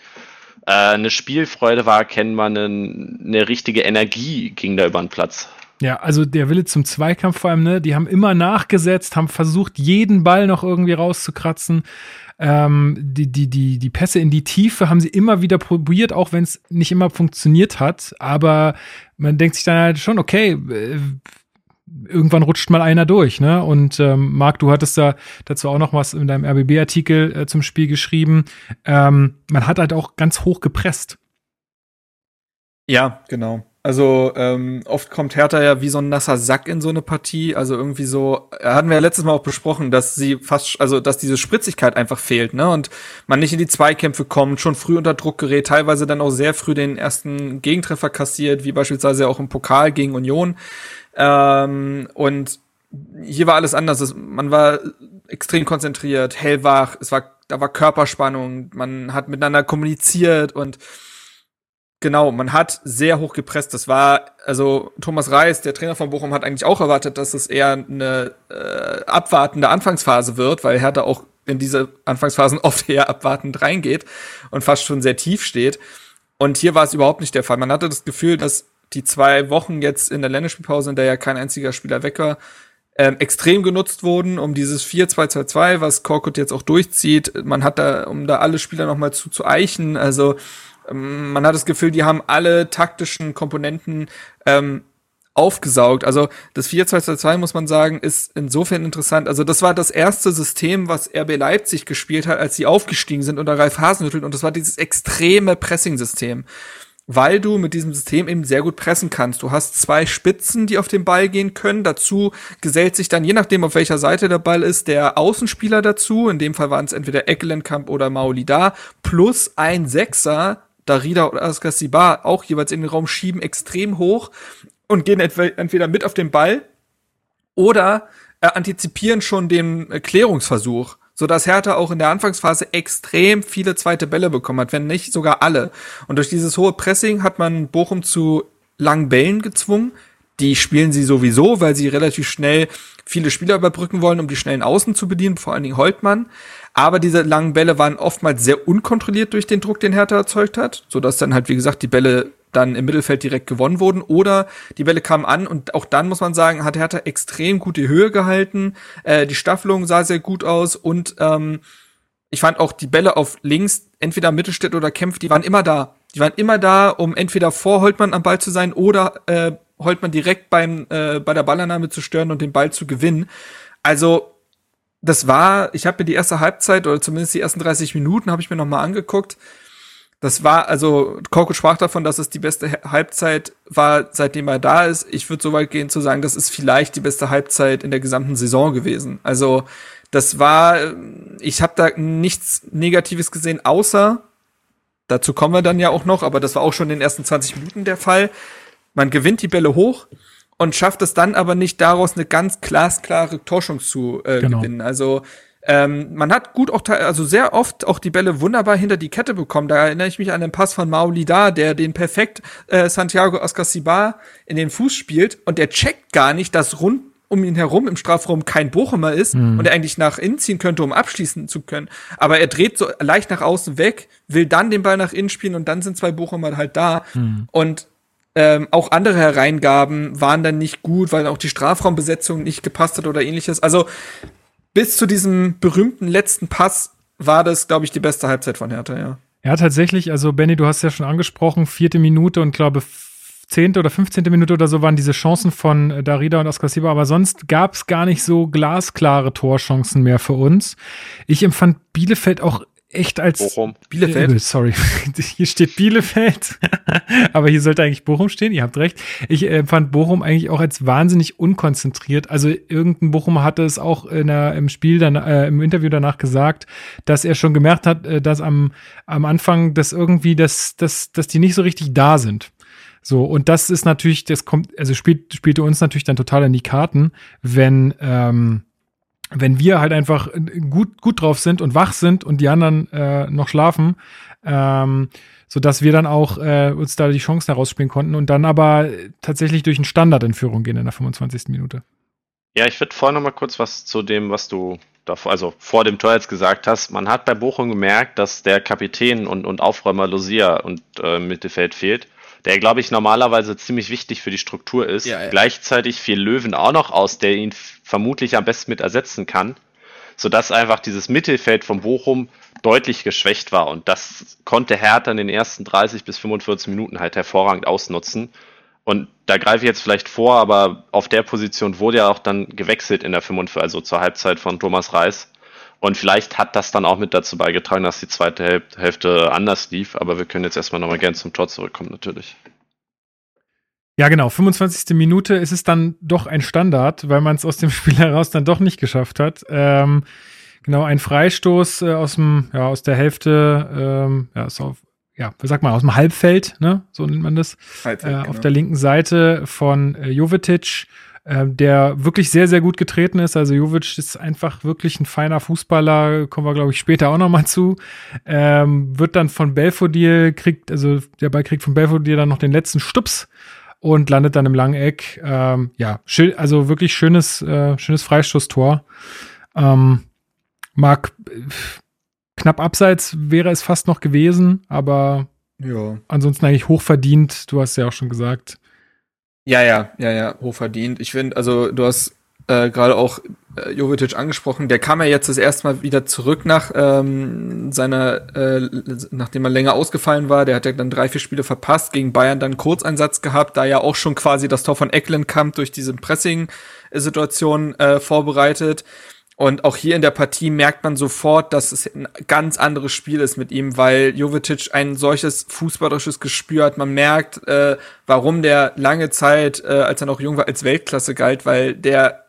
Speaker 4: Äh, eine Spielfreude war erkennbar, eine, eine richtige Energie ging da über den Platz.
Speaker 1: Ja, also der Wille zum Zweikampf vor allem, ne? Die haben immer nachgesetzt, haben versucht, jeden Ball noch irgendwie rauszukratzen. Ähm, die, die, die, die Pässe in die Tiefe haben sie immer wieder probiert, auch wenn es nicht immer funktioniert hat. Aber man denkt sich dann halt schon, okay, äh, irgendwann rutscht mal einer durch, ne? Und ähm, Marc, du hattest da dazu auch noch was in deinem RBB-Artikel äh, zum Spiel geschrieben. Ähm, man hat halt auch ganz hoch gepresst.
Speaker 3: Ja, genau. Also ähm, oft kommt Hertha ja wie so ein nasser Sack in so eine Partie. Also irgendwie so, äh, hatten wir ja letztes Mal auch besprochen, dass sie fast, also dass diese Spritzigkeit einfach fehlt, ne? Und man nicht in die Zweikämpfe kommt, schon früh unter Druck gerät, teilweise dann auch sehr früh den ersten Gegentreffer kassiert, wie beispielsweise auch im Pokal gegen Union. Ähm, und hier war alles anders. Man war extrem konzentriert, hellwach, es war, da war Körperspannung, man hat miteinander kommuniziert und Genau, man hat sehr hoch gepresst. Das war, also Thomas Reis, der Trainer von Bochum, hat eigentlich auch erwartet, dass es eher eine äh, abwartende Anfangsphase wird, weil Hertha auch in diese Anfangsphasen oft eher abwartend reingeht und fast schon sehr tief steht. Und hier war es überhaupt nicht der Fall. Man hatte das Gefühl, dass die zwei Wochen jetzt in der Länderspielpause, in der ja kein einziger Spieler weg war, ähm, extrem genutzt wurden, um dieses 4-2-2-2, was Korkut jetzt auch durchzieht. Man hat da, um da alle Spieler nochmal zu, zu eichen. Also ähm, man hat das Gefühl, die haben alle taktischen Komponenten ähm, aufgesaugt. Also das 4-2-2 muss man sagen, ist insofern interessant. Also das war das erste System, was RB Leipzig gespielt hat, als sie aufgestiegen sind unter Ralf Hasenhüttl und das war dieses extreme Pressing-System. Weil du mit diesem System eben sehr gut pressen kannst. Du hast zwei Spitzen, die auf den Ball gehen können. Dazu gesellt sich dann, je nachdem, auf welcher Seite der Ball ist, der Außenspieler dazu. In dem Fall waren es entweder Eckelenkamp oder Maulida. Plus ein Sechser, Darida oder Askasiba auch jeweils in den Raum schieben, extrem hoch und gehen entweder mit auf den Ball oder äh, antizipieren schon den äh, Klärungsversuch, sodass Hertha auch in der Anfangsphase extrem viele zweite Bälle bekommen hat, wenn nicht sogar alle. Und durch dieses hohe Pressing hat man Bochum zu langen Bällen gezwungen. Die spielen sie sowieso, weil sie relativ schnell viele Spieler überbrücken wollen, um die schnellen Außen zu bedienen, vor allen Dingen Holtmann. Aber diese langen Bälle waren oftmals sehr unkontrolliert durch den Druck, den Hertha erzeugt hat, sodass dann halt, wie gesagt, die Bälle dann im Mittelfeld direkt gewonnen wurden oder die Bälle kamen an und auch dann muss man sagen, hat Hertha extrem gut die Höhe gehalten. Äh, die Staffelung sah sehr gut aus und ähm, ich fand auch die Bälle auf links, entweder Mittelstädt oder Kempf, die waren immer da. Die waren immer da, um entweder vor Holtmann am Ball zu sein oder äh, Holtmann direkt beim äh, bei der Ballannahme zu stören und den Ball zu gewinnen. Also das war, ich habe mir die erste Halbzeit oder zumindest die ersten 30 Minuten habe ich mir noch mal angeguckt. Das war, also Korko sprach davon, dass es die beste Halbzeit war, seitdem er da ist. Ich würde so weit gehen zu sagen, das ist vielleicht die beste Halbzeit in der gesamten Saison gewesen. Also das war, ich habe da nichts Negatives gesehen, außer, dazu kommen wir dann ja auch noch, aber das war auch schon in den ersten 20 Minuten der Fall. Man gewinnt die Bälle hoch, und schafft es dann aber nicht daraus eine ganz glasklare Torschung zu äh, genau. gewinnen. Also ähm, man hat gut auch, also sehr oft auch die Bälle wunderbar hinter die Kette bekommen. Da erinnere ich mich an den Pass von Mauli da, der den perfekt äh, Santiago Ascasibar in den Fuß spielt und der checkt gar nicht, dass rund um ihn herum im Strafraum kein Bochumer ist mhm. und er eigentlich nach innen ziehen könnte, um abschließen zu können. Aber er dreht so leicht nach außen weg, will dann den Ball nach innen spielen und dann sind zwei Bochumer halt da. Mhm. Und ähm, auch andere Hereingaben waren dann nicht gut, weil auch die Strafraumbesetzung nicht gepasst hat oder ähnliches. Also bis zu diesem berühmten letzten Pass war das, glaube ich, die beste Halbzeit von Hertha, ja.
Speaker 1: Ja, tatsächlich. Also, Benny, du hast ja schon angesprochen, vierte Minute und glaube, zehnte oder fünfzehnte Minute oder so waren diese Chancen von äh, Darida und Askasiba, aber sonst gab es gar nicht so glasklare Torchancen mehr für uns. Ich empfand Bielefeld auch echt als
Speaker 4: Bochum.
Speaker 1: Bielefeld. Äh, sorry, hier steht Bielefeld, aber hier sollte eigentlich Bochum stehen. Ihr habt recht. Ich äh, fand Bochum eigentlich auch als wahnsinnig unkonzentriert. Also irgendein Bochum hatte es auch in der, im Spiel dann äh, im Interview danach gesagt, dass er schon gemerkt hat, äh, dass am am Anfang das irgendwie, dass dass dass die nicht so richtig da sind. So, und das ist natürlich, das kommt, also spielt, spielte uns natürlich dann total in die Karten, wenn, ähm, wenn wir halt einfach gut, gut drauf sind und wach sind und die anderen äh, noch schlafen, ähm, so dass wir dann auch äh, uns da die Chancen herausspielen konnten und dann aber tatsächlich durch einen Standard in Führung gehen in der 25. Minute.
Speaker 4: Ja, ich würde vorher noch mal kurz was zu dem, was du davor, also vor dem Tor jetzt gesagt hast. Man hat bei Bochum gemerkt, dass der Kapitän und, und Aufräumer Lucia und äh, Mittelfeld fehlt der, glaube ich, normalerweise ziemlich wichtig für die Struktur ist. Ja, ja. Gleichzeitig fiel Löwen auch noch aus, der ihn vermutlich am besten mit ersetzen kann, sodass einfach dieses Mittelfeld von Bochum deutlich geschwächt war. Und das konnte Hertha in den ersten 30 bis 45 Minuten halt hervorragend ausnutzen. Und da greife ich jetzt vielleicht vor, aber auf der Position wurde ja auch dann gewechselt in der 45, also zur Halbzeit von Thomas Reis. Und vielleicht hat das dann auch mit dazu beigetragen, dass die zweite Hälfte anders lief. Aber wir können jetzt erstmal nochmal gern zum Tor zurückkommen, natürlich.
Speaker 1: Ja, genau. 25. Minute ist es dann doch ein Standard, weil man es aus dem Spiel heraus dann doch nicht geschafft hat. Ähm, genau, ein Freistoß äh, aus dem, ja, aus der Hälfte, ähm, ja, ist auf, ja, was sagt man, aus dem Halbfeld, ne? So nennt man das. Halbfeld, äh, genau. Auf der linken Seite von äh, Jovetic äh, der wirklich sehr, sehr gut getreten ist. Also Jovic ist einfach wirklich ein feiner Fußballer, kommen wir, glaube ich, später auch nochmal zu. Ähm, wird dann von Belfodil, kriegt, also der Ball kriegt von Belfodil dann noch den letzten Stups und landet dann im langen Eck. Ähm, ja, schön, also wirklich schönes, äh, schönes Freistoßtor. Ähm, mag äh, knapp abseits wäre es fast noch gewesen, aber ja. ansonsten eigentlich hochverdient. Du hast ja auch schon gesagt.
Speaker 3: Ja, ja, ja, ja, hochverdient. Ich finde, also du hast äh, gerade auch äh, Jovetic angesprochen, der kam ja jetzt das erste Mal wieder zurück nach ähm, seiner, äh, nachdem er länger ausgefallen war. Der hat ja dann drei, vier Spiele verpasst, gegen Bayern dann Kurzeinsatz gehabt, da ja auch schon quasi das Tor von Ecklenkamp durch diese Pressing-Situation äh, vorbereitet. Und auch hier in der Partie merkt man sofort, dass es ein ganz anderes Spiel ist mit ihm, weil Jovetic ein solches fußballerisches Gespür hat. Man merkt, äh, warum der lange Zeit, äh, als er noch jung war, als Weltklasse galt, weil der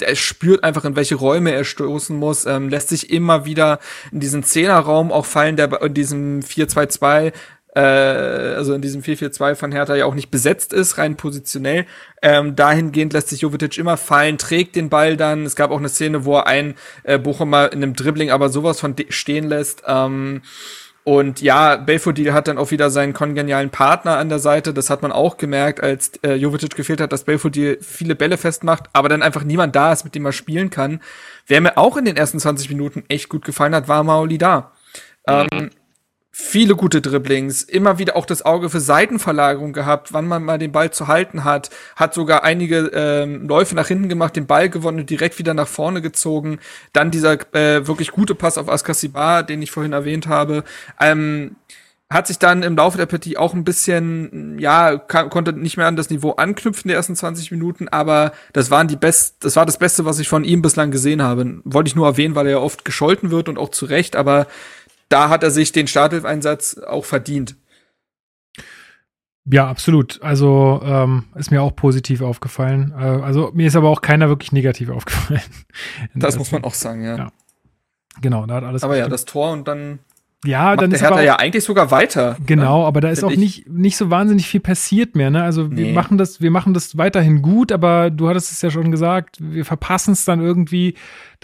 Speaker 3: der spürt einfach, in welche Räume er stoßen muss, ähm, lässt sich immer wieder in diesen Zehnerraum auch fallen, der in diesem 4-2-2 äh, also in diesem 4-4-2 von Hertha ja auch nicht besetzt ist, rein positionell. Ähm, dahingehend lässt sich Jovetic immer fallen, trägt den Ball dann. Es gab auch eine Szene, wo er einen äh, Bochumer in einem Dribbling aber sowas von stehen lässt. Ähm, und ja, Belfodil hat dann auch wieder seinen kongenialen Partner an der Seite. Das hat man auch gemerkt, als äh, Jovetic gefehlt hat, dass Belfodil viele Bälle festmacht, aber dann einfach niemand da ist, mit dem er spielen kann. Wer mir auch in den ersten 20 Minuten echt gut gefallen hat, war Maoli da. Mhm. Viele gute Dribblings, immer wieder auch das Auge für Seitenverlagerung gehabt, wann man mal den Ball zu halten hat, hat sogar einige ähm, Läufe nach hinten gemacht, den Ball gewonnen und direkt wieder nach vorne gezogen. Dann dieser äh, wirklich gute Pass auf Askasibar, den ich vorhin erwähnt habe. Ähm, hat sich dann im Laufe der Partie auch ein bisschen, ja, kann, konnte nicht mehr an das Niveau anknüpfen, die ersten 20 Minuten, aber das waren die best, das war das Beste, was ich von ihm bislang gesehen habe. Wollte ich nur erwähnen, weil er ja oft gescholten wird und auch zu Recht, aber da hat er sich den Starthilfeinsatz auch verdient.
Speaker 1: Ja, absolut. Also ähm, ist mir auch positiv aufgefallen. Äh, also mir ist aber auch keiner wirklich negativ aufgefallen.
Speaker 3: Das muss man auch sagen, ja. ja.
Speaker 1: Genau, da hat alles.
Speaker 3: Aber gestimmt. ja, das Tor und dann
Speaker 1: ja, dann
Speaker 3: ist der Hertha ja eigentlich sogar weiter.
Speaker 1: Genau, ne? aber da ist auch nicht, nicht so wahnsinnig viel passiert mehr. Ne? Also nee. wir machen das, wir machen das weiterhin gut, aber du hattest es ja schon gesagt, wir verpassen es dann irgendwie,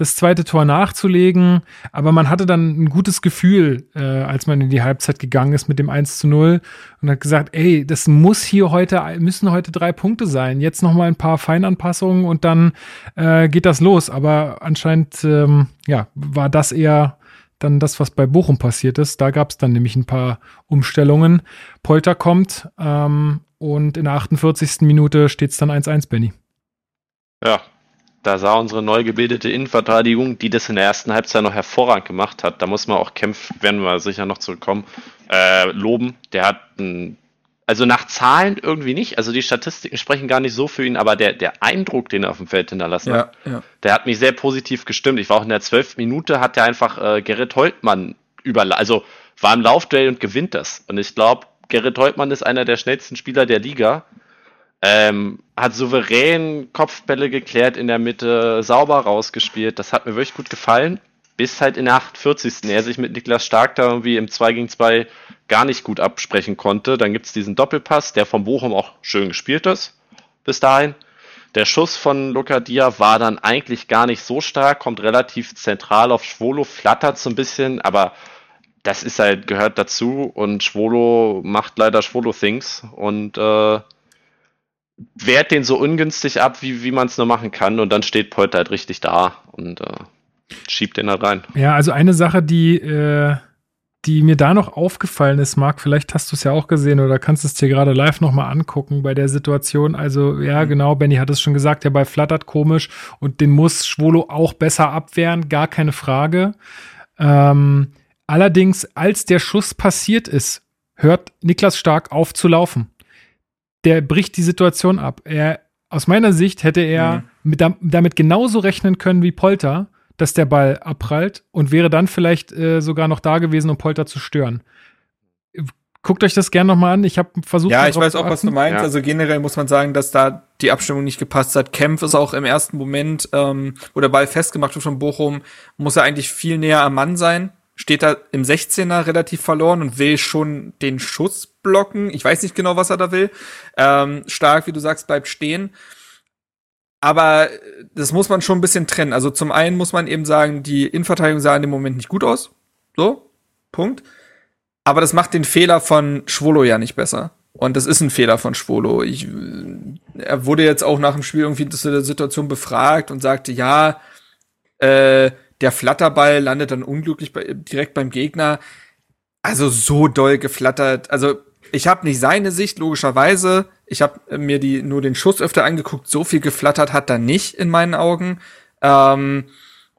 Speaker 1: das zweite Tor nachzulegen. Aber man hatte dann ein gutes Gefühl, äh, als man in die Halbzeit gegangen ist mit dem 1 zu 0 und hat gesagt, ey, das muss hier heute, müssen heute drei Punkte sein. Jetzt noch mal ein paar Feinanpassungen und dann äh, geht das los. Aber anscheinend, ähm, ja, war das eher dann das, was bei Bochum passiert ist. Da gab es dann nämlich ein paar Umstellungen. Polter kommt ähm, und in der 48. Minute steht es dann 1-1, Benny.
Speaker 4: Ja, da sah unsere neu gebildete Innenverteidigung, die das in der ersten Halbzeit noch hervorragend gemacht hat. Da muss man auch kämpfen, werden wir sicher noch zurückkommen, äh, loben. Der hat ein also nach Zahlen irgendwie nicht. Also die Statistiken sprechen gar nicht so für ihn, aber der, der Eindruck, den er auf dem Feld hinterlassen hat, ja. der hat mich sehr positiv gestimmt. Ich war auch in der zwölften Minute, hat er einfach äh, Gerrit Holtmann über, also war im Laufduell und gewinnt das. Und ich glaube, Gerrit Holtmann ist einer der schnellsten Spieler der Liga. Ähm, hat souverän Kopfbälle geklärt in der Mitte, sauber rausgespielt. Das hat mir wirklich gut gefallen. Bis halt in der 48. er sich mit Niklas Stark da irgendwie im 2 gegen 2 gar nicht gut absprechen konnte. Dann gibt es diesen Doppelpass, der vom Bochum auch schön gespielt ist. Bis dahin. Der Schuss von Luca Dia war dann eigentlich gar nicht so stark, kommt relativ zentral auf Schwolo, flattert so ein bisschen, aber das ist halt, gehört dazu und Schwolo macht leider Schwolo-Things und äh, wehrt den so ungünstig ab, wie, wie man es nur machen kann und dann steht Polter halt richtig da und äh, schiebt den da rein.
Speaker 1: Ja, also eine Sache, die äh, die mir da noch aufgefallen ist, Marc, vielleicht hast du es ja auch gesehen oder kannst es dir gerade live nochmal angucken bei der Situation. Also, ja, mhm. genau, Benny hat es schon gesagt, der Ball flattert komisch und den muss Schwolo auch besser abwehren, gar keine Frage. Ähm, allerdings, als der Schuss passiert ist, hört Niklas Stark auf zu laufen. Der bricht die Situation ab. Er, aus meiner Sicht hätte er mhm. mit, damit genauso rechnen können wie Polter dass der Ball abprallt und wäre dann vielleicht äh, sogar noch da gewesen, um Polter zu stören. Guckt euch das gerne nochmal an. Ich habe versucht.
Speaker 3: Ja, ich weiß auch, was du meinst. Ja. Also generell muss man sagen, dass da die Abstimmung nicht gepasst hat. Kempf ist auch im ersten Moment, ähm, wo der Ball festgemacht wird von Bochum, muss er eigentlich viel näher am Mann sein. Steht da im 16er relativ verloren und will schon den Schuss blocken. Ich weiß nicht genau, was er da will. Ähm, stark, wie du sagst, bleibt stehen. Aber äh, das muss man schon ein bisschen trennen. Also zum einen muss man eben sagen, die Innenverteidigung sah in dem Moment nicht gut aus. So, Punkt. Aber das macht den Fehler von Schwolo ja nicht besser. Und das ist ein Fehler von Schwolo. Ich, äh, er wurde jetzt auch nach dem Spiel irgendwie zu der Situation befragt und sagte, ja, äh, der Flatterball landet dann unglücklich bei, direkt beim Gegner. Also so doll geflattert. Also ich habe nicht seine Sicht, logischerweise. Ich habe mir die nur den Schuss öfter angeguckt. So viel geflattert hat er nicht in meinen Augen. Ähm,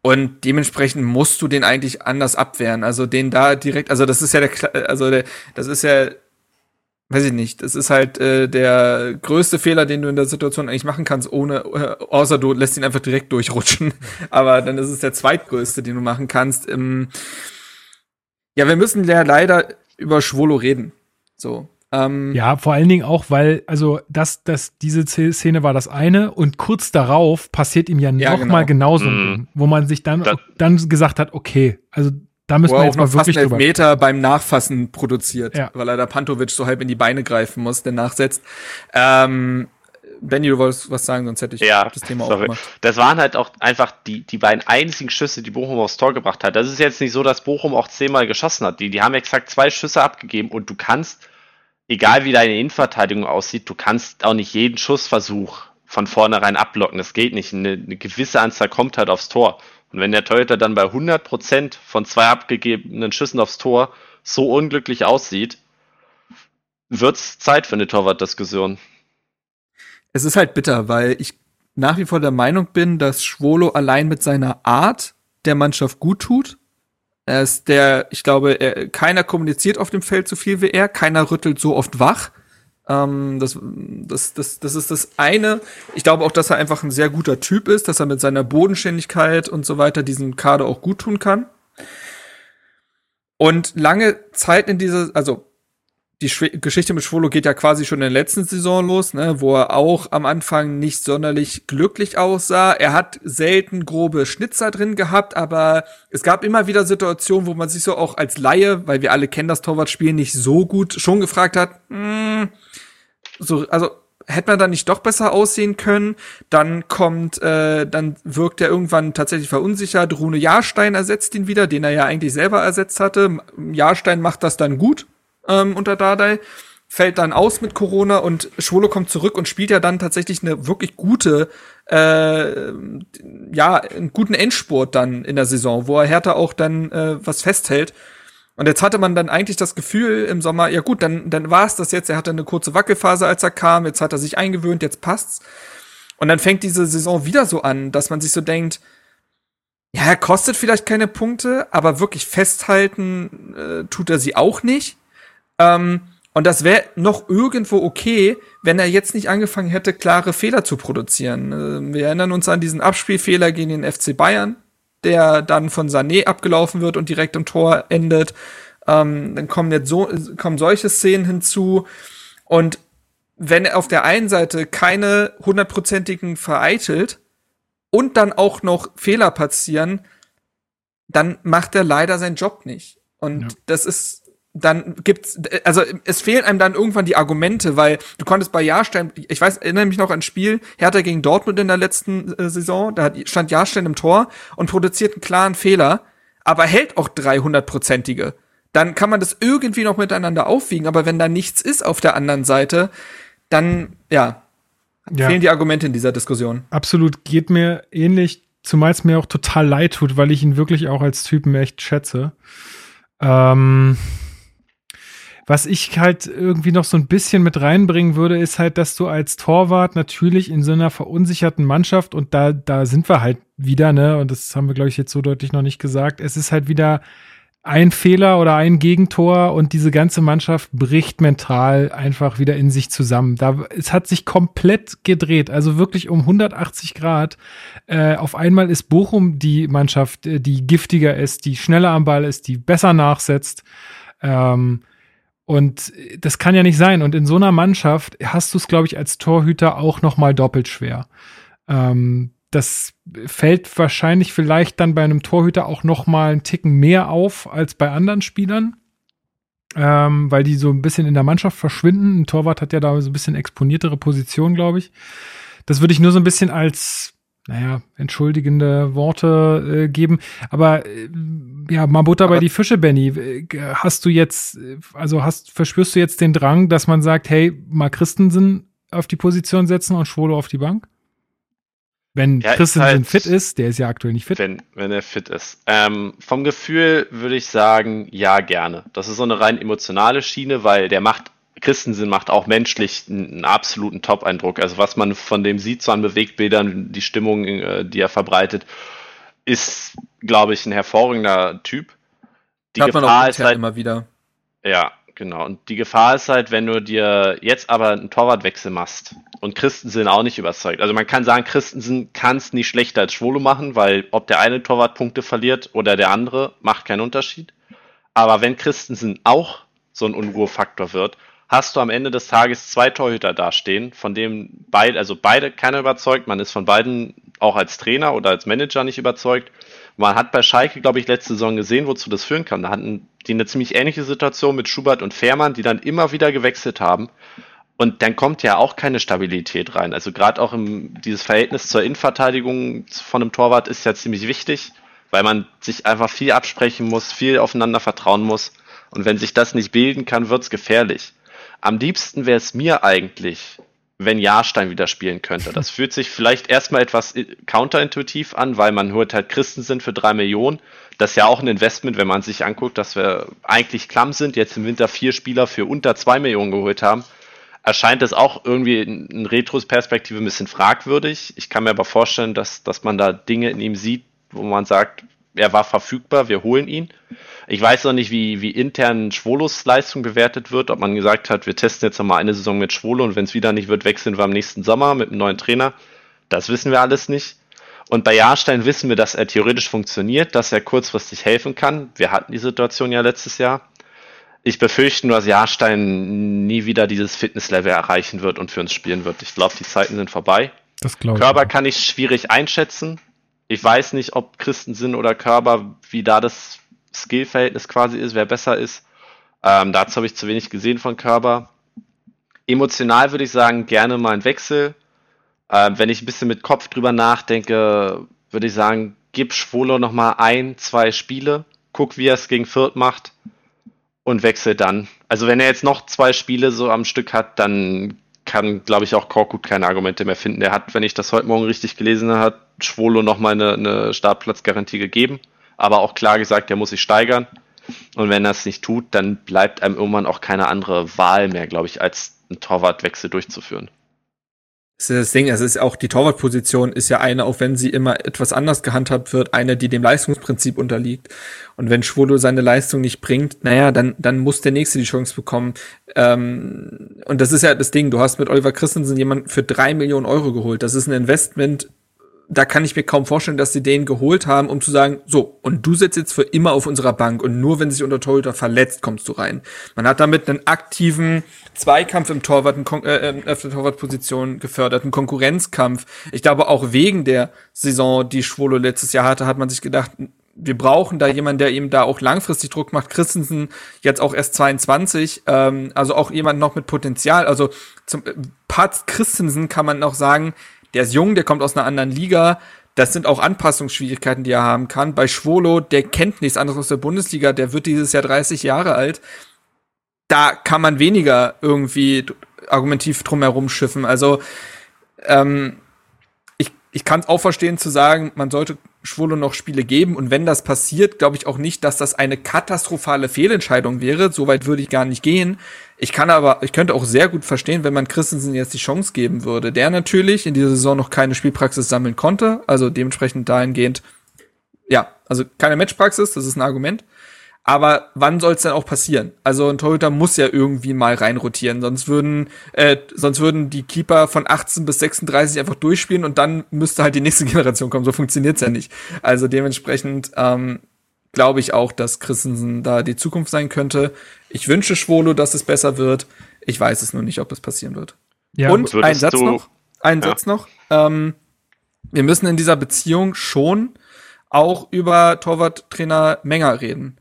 Speaker 3: und dementsprechend musst du den eigentlich anders abwehren. Also den da direkt, also das ist ja der, also der, das ist ja, weiß ich nicht, das ist halt äh, der größte Fehler, den du in der Situation eigentlich machen kannst, ohne, äh, außer du lässt ihn einfach direkt durchrutschen. Aber dann ist es der zweitgrößte, den du machen kannst. Ähm, ja, wir müssen ja leider über Schwolo reden. So.
Speaker 1: Ähm, ja, vor allen Dingen auch, weil, also das, das, diese Szene war das eine und kurz darauf passiert ihm ja, ja nochmal genau. genauso, mhm. wo man sich dann, das, dann gesagt hat, okay, also da müssen wir jetzt mal wirklich
Speaker 3: fast einen Meter beim Nachfassen produziert, ja. weil er da Pantovic so halb in die Beine greifen muss, der nachsetzt. Ähm, Benny, du wolltest was sagen, sonst hätte ich
Speaker 4: ja, das Thema sorry. aufgemacht. Das waren halt auch einfach die, die beiden einzigen Schüsse, die Bochum aufs Tor gebracht hat. Das ist jetzt nicht so, dass Bochum auch zehnmal geschossen hat. Die, die haben exakt zwei Schüsse abgegeben und du kannst, egal wie deine Innenverteidigung aussieht, du kannst auch nicht jeden Schussversuch von vornherein abblocken. Das geht nicht. Eine, eine gewisse Anzahl kommt halt aufs Tor. Und wenn der Torhüter dann bei 100% von zwei abgegebenen Schüssen aufs Tor so unglücklich aussieht, wird's Zeit für eine Torwartdiskussion
Speaker 3: es ist halt bitter, weil ich nach wie vor der Meinung bin, dass Schwolo allein mit seiner Art der Mannschaft gut tut. Er ist der, ich glaube, er, keiner kommuniziert auf dem Feld so viel wie er, keiner rüttelt so oft wach. Ähm, das, das, das, das ist das eine. Ich glaube auch, dass er einfach ein sehr guter Typ ist, dass er mit seiner Bodenständigkeit und so weiter diesen Kader auch gut tun kann. Und lange Zeit in dieser, also die Schw Geschichte mit Schwolo geht ja quasi schon in der letzten Saison los, ne, wo er auch am Anfang nicht sonderlich glücklich aussah. Er hat selten grobe Schnitzer drin gehabt, aber es gab immer wieder Situationen, wo man sich so auch als Laie, weil wir alle kennen das Torwartspiel nicht so gut, schon gefragt hat, mh, hm, so, also hätte man da nicht doch besser aussehen können? Dann kommt, äh, dann wirkt er irgendwann tatsächlich verunsichert. Rune Jahrstein ersetzt ihn wieder, den er ja eigentlich selber ersetzt hatte. Jahrstein macht das dann gut ähm, unter Dardai, fällt dann aus mit Corona und Schwolo kommt zurück und spielt ja dann tatsächlich eine wirklich gute, äh, ja, einen guten Endspurt dann in der Saison, wo er Hertha auch dann äh, was festhält. Und jetzt hatte man dann eigentlich das Gefühl im Sommer, ja gut, dann, dann war es das jetzt. Er hatte eine kurze Wackelphase, als er kam. Jetzt hat er sich eingewöhnt, jetzt passt's. Und dann fängt diese Saison wieder so an, dass man sich so denkt, ja, er kostet vielleicht keine Punkte, aber wirklich festhalten äh, tut er sie auch nicht. Ähm, und das wäre noch irgendwo okay, wenn er jetzt nicht angefangen hätte, klare Fehler zu produzieren. Äh, wir erinnern uns an diesen Abspielfehler gegen den FC Bayern, der dann von Sané abgelaufen wird und direkt im Tor endet. Ähm, dann kommen jetzt so, kommen solche Szenen hinzu. Und wenn er auf der einen Seite keine hundertprozentigen vereitelt und dann auch noch Fehler passieren, dann macht er leider seinen Job nicht. Und ja. das ist dann gibt's, also es fehlen einem dann irgendwann die Argumente, weil du konntest bei Jahrstein, ich weiß, erinnere mich noch an ein Spiel, Hertha gegen Dortmund in der letzten äh, Saison, da stand Jahrstein im Tor und produziert einen klaren Fehler, aber hält auch 300-prozentige. Dann kann man das irgendwie noch miteinander aufwiegen, aber wenn da nichts ist auf der anderen Seite, dann, ja, ja. fehlen die Argumente in dieser Diskussion.
Speaker 1: Absolut, geht mir ähnlich, zumal es mir auch total leid tut, weil ich ihn wirklich auch als Typen echt schätze. Ähm, was ich halt irgendwie noch so ein bisschen mit reinbringen würde, ist halt, dass du als Torwart natürlich in so einer verunsicherten Mannschaft und da, da sind wir halt wieder, ne, und das haben wir, glaube ich, jetzt so deutlich noch nicht gesagt, es ist halt wieder ein Fehler oder ein Gegentor und diese ganze Mannschaft bricht mental einfach wieder in sich zusammen. Da, es hat sich komplett gedreht, also wirklich um 180 Grad. Äh, auf einmal ist Bochum die Mannschaft, äh, die giftiger ist, die schneller am Ball ist, die besser nachsetzt. Ähm, und das kann ja nicht sein. Und in so einer Mannschaft hast du es, glaube ich, als Torhüter auch noch mal doppelt schwer. Ähm, das fällt wahrscheinlich vielleicht dann bei einem Torhüter auch noch mal einen Ticken mehr auf als bei anderen Spielern, ähm, weil die so ein bisschen in der Mannschaft verschwinden. Ein Torwart hat ja da so ein bisschen exponiertere Position, glaube ich. Das würde ich nur so ein bisschen als naja, entschuldigende Worte äh, geben. Aber äh, ja, mal Butter bei die Fische, Benny. Hast du jetzt, also hast, verspürst du jetzt den Drang, dass man sagt, hey, mal Christensen auf die Position setzen und Schwolo auf die Bank? Wenn ja, Christensen halt, fit ist, der ist ja aktuell nicht fit.
Speaker 4: Wenn, wenn er fit ist. Ähm, vom Gefühl würde ich sagen, ja, gerne. Das ist so eine rein emotionale Schiene, weil der macht Christensen macht auch menschlich einen absoluten Top-Eindruck. Also was man von dem sieht, so an Bewegtbildern, die Stimmung, äh, die er verbreitet, ist, glaube ich, ein hervorragender Typ.
Speaker 3: Die Hat Gefahr ist halt immer wieder.
Speaker 4: Ja, genau. Und die Gefahr ist halt, wenn du dir jetzt aber einen Torwartwechsel machst und Christensen auch nicht überzeugt. Also man kann sagen, Christensen kann es nicht schlechter als Schwolo machen, weil ob der eine Torwart Punkte verliert oder der andere, macht keinen Unterschied. Aber wenn Christensen auch so ein Unruhefaktor wird, hast du am Ende des Tages zwei Torhüter dastehen, von denen beide, also beide keiner überzeugt. Man ist von beiden auch als Trainer oder als Manager nicht überzeugt. Man hat bei Schalke, glaube ich, letzte Saison gesehen, wozu das führen kann. Da hatten die eine ziemlich ähnliche Situation mit Schubert und Fährmann, die dann immer wieder gewechselt haben. Und dann kommt ja auch keine Stabilität rein. Also gerade auch im, dieses Verhältnis zur Innenverteidigung von einem Torwart ist ja ziemlich wichtig, weil man sich einfach viel absprechen muss, viel aufeinander vertrauen muss. Und wenn sich das nicht bilden kann, wird's gefährlich. Am liebsten wäre es mir eigentlich, wenn Jahrstein wieder spielen könnte. Das fühlt sich vielleicht erstmal etwas counterintuitiv an, weil man hört halt Christen sind für drei Millionen. Das ist ja auch ein Investment, wenn man sich anguckt, dass wir eigentlich klamm sind, jetzt im Winter vier Spieler für unter zwei Millionen geholt haben. Erscheint es auch irgendwie in Retros-Perspektive ein bisschen fragwürdig. Ich kann mir aber vorstellen, dass, dass man da Dinge in ihm sieht, wo man sagt, er war verfügbar, wir holen ihn. Ich weiß noch nicht, wie, wie intern Schwolos Leistung bewertet wird, ob man gesagt hat, wir testen jetzt nochmal eine Saison mit Schwolo und wenn es wieder nicht wird, wechseln wir am nächsten Sommer mit einem neuen Trainer. Das wissen wir alles nicht. Und bei Jahrstein wissen wir, dass er theoretisch funktioniert, dass er kurzfristig helfen kann. Wir hatten die Situation ja letztes Jahr. Ich befürchte nur, dass Jahrstein nie wieder dieses Fitnesslevel erreichen wird und für uns spielen wird. Ich glaube, die Zeiten sind vorbei.
Speaker 1: Das glaube
Speaker 4: ich. Körper kann ich schwierig einschätzen. Ich weiß nicht, ob Christensen oder Körper, wie da das Skillverhältnis quasi ist, wer besser ist. Ähm, dazu habe ich zu wenig gesehen von Körper. Emotional würde ich sagen, gerne mal ein Wechsel. Ähm, wenn ich ein bisschen mit Kopf drüber nachdenke, würde ich sagen, gib Schwolo noch mal ein, zwei Spiele, guck, wie er es gegen Fürth macht und wechsel dann. Also wenn er jetzt noch zwei Spiele so am Stück hat, dann kann, glaube ich, auch Korkut keine Argumente mehr finden. Er hat, wenn ich das heute Morgen richtig gelesen habe, Schwolo noch mal eine, eine Startplatzgarantie gegeben aber auch klar gesagt, der muss sich steigern. Und wenn er es nicht tut, dann bleibt einem irgendwann auch keine andere Wahl mehr, glaube ich, als einen Torwartwechsel durchzuführen.
Speaker 3: Das ist das Ding, es ist auch die Torwartposition ist ja eine, auch wenn sie immer etwas anders gehandhabt wird, eine, die dem Leistungsprinzip unterliegt. Und wenn Schwolo seine Leistung nicht bringt, naja, dann, dann muss der Nächste die Chance bekommen. Ähm, und das ist ja das Ding, du hast mit Oliver Christensen jemanden für drei Millionen Euro geholt. Das ist ein Investment da kann ich mir kaum vorstellen, dass sie den geholt haben, um zu sagen, so, und du sitzt jetzt für immer auf unserer Bank und nur wenn sich unter Torhüter verletzt, kommst du rein. Man hat damit einen aktiven Zweikampf im Torwart, äh, auf der Torwartposition gefördert, einen Konkurrenzkampf. Ich glaube, auch wegen der Saison, die Schwolo letztes Jahr hatte, hat man sich gedacht, wir brauchen da jemanden, der ihm da auch langfristig Druck macht. Christensen jetzt auch erst 22, ähm, also auch jemand noch mit Potenzial. Also zum äh, Pat Christensen kann man noch sagen, der ist jung, der kommt aus einer anderen Liga. Das sind auch Anpassungsschwierigkeiten, die er haben kann. Bei Schwolo, der kennt nichts anderes aus der Bundesliga, der wird dieses Jahr 30 Jahre alt. Da kann man weniger irgendwie argumentiv drumherum schiffen. Also ähm, ich, ich kann es auch verstehen zu sagen, man sollte Schwolo noch Spiele geben. Und wenn das passiert, glaube ich auch nicht, dass das eine katastrophale Fehlentscheidung wäre. Soweit würde ich gar nicht gehen. Ich kann aber, ich könnte auch sehr gut verstehen, wenn man Christensen jetzt die Chance geben würde, der natürlich in dieser Saison noch keine Spielpraxis sammeln konnte. Also dementsprechend dahingehend, ja, also keine Matchpraxis, das ist ein Argument. Aber wann soll es denn auch passieren? Also ein Torhüter muss ja irgendwie mal reinrotieren, sonst würden, äh, sonst würden die Keeper von 18 bis 36 einfach durchspielen und dann müsste halt die nächste Generation kommen. So funktioniert's ja nicht. Also dementsprechend ähm, glaube ich auch, dass Christensen da die Zukunft sein könnte. Ich wünsche Schwolo, dass es besser wird. Ich weiß es nur nicht, ob es passieren wird. Ja, und ein Satz noch. Ein ja. Satz noch. Ähm, wir müssen in dieser Beziehung schon auch über Torwarttrainer Menger reden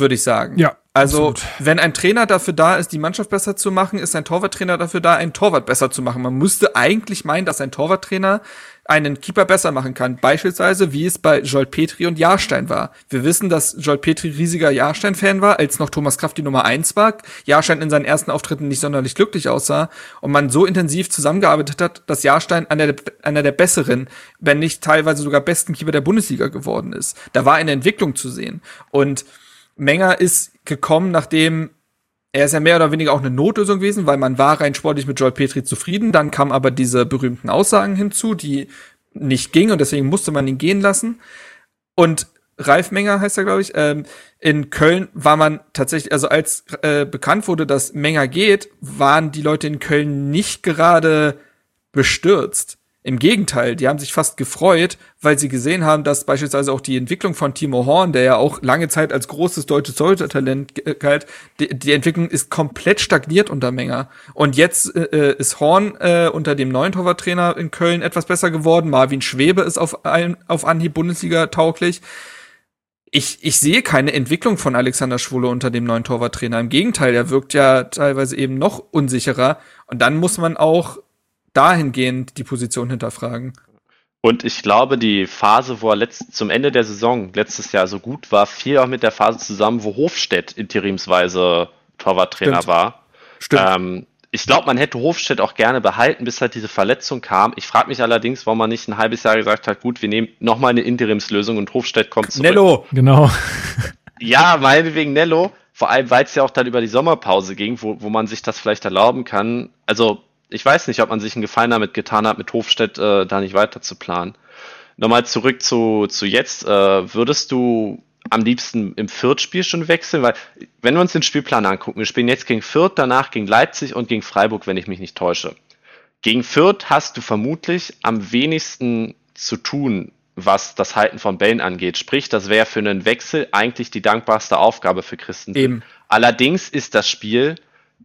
Speaker 3: würde ich sagen.
Speaker 1: Ja.
Speaker 3: Also, absolut. wenn ein Trainer dafür da ist, die Mannschaft besser zu machen, ist ein Torwarttrainer dafür da, einen Torwart besser zu machen. Man müsste eigentlich meinen, dass ein Torwarttrainer einen Keeper besser machen kann. Beispielsweise, wie es bei Joel Petri und Jahrstein war. Wir wissen, dass Joel Petri riesiger Jahrstein-Fan war, als noch Thomas Kraft die Nummer eins war. Jahrstein in seinen ersten Auftritten nicht sonderlich glücklich aussah und man so intensiv zusammengearbeitet hat, dass Jahrstein einer der, einer der besseren, wenn nicht teilweise sogar besten Keeper der Bundesliga geworden ist. Da war eine Entwicklung zu sehen. Und Menger ist gekommen, nachdem er ist ja mehr oder weniger auch eine Notlösung gewesen, weil man war rein sportlich mit Joel Petri zufrieden. Dann kamen aber diese berühmten Aussagen hinzu, die nicht gingen und deswegen musste man ihn gehen lassen. Und Ralf Menger heißt er, glaube ich, ähm, in Köln war man tatsächlich, also als äh, bekannt wurde, dass Menger geht, waren die Leute in Köln nicht gerade bestürzt. Im Gegenteil, die haben sich fast gefreut, weil sie gesehen haben, dass beispielsweise auch die Entwicklung von Timo Horn, der ja auch lange Zeit als großes deutsches Torhüter-Talent galt, die, die, Entwicklung ist komplett stagniert unter Menger. Und jetzt äh, ist Horn äh, unter dem neuen Torwarttrainer in Köln etwas besser geworden. Marvin Schwebe ist auf, ein, auf Anhieb Bundesliga tauglich. Ich, ich sehe keine Entwicklung von Alexander Schwule unter dem neuen Torwarttrainer. Im Gegenteil, er wirkt ja teilweise eben noch unsicherer. Und dann muss man auch dahingehend die Position hinterfragen.
Speaker 4: Und ich glaube, die Phase, wo er letzt, zum Ende der Saison letztes Jahr so gut war, fiel auch mit der Phase zusammen, wo Hofstedt interimsweise Torwarttrainer Stimmt. war. Stimmt. Ähm, ich glaube, man hätte Hofstedt auch gerne behalten, bis halt diese Verletzung kam. Ich frage mich allerdings, warum man nicht ein halbes Jahr gesagt hat, gut, wir nehmen nochmal eine Interimslösung und Hofstedt kommt
Speaker 1: zurück. Nello! Genau.
Speaker 4: Ja, meinetwegen Nello. Vor allem, weil es ja auch dann über die Sommerpause ging, wo, wo man sich das vielleicht erlauben kann. Also ich weiß nicht, ob man sich einen Gefallen damit getan hat, mit Hofstedt äh, da nicht weiter zu planen. Nochmal zurück zu, zu jetzt. Äh, würdest du am liebsten im Fürth-Spiel schon wechseln? Weil, wenn wir uns den Spielplan angucken, wir spielen jetzt gegen Fürth, danach gegen Leipzig und gegen Freiburg, wenn ich mich nicht täusche. Gegen Fürth hast du vermutlich am wenigsten zu tun, was das Halten von Bällen angeht. Sprich, das wäre für einen Wechsel eigentlich die dankbarste Aufgabe für Christen. Eben. Allerdings ist das Spiel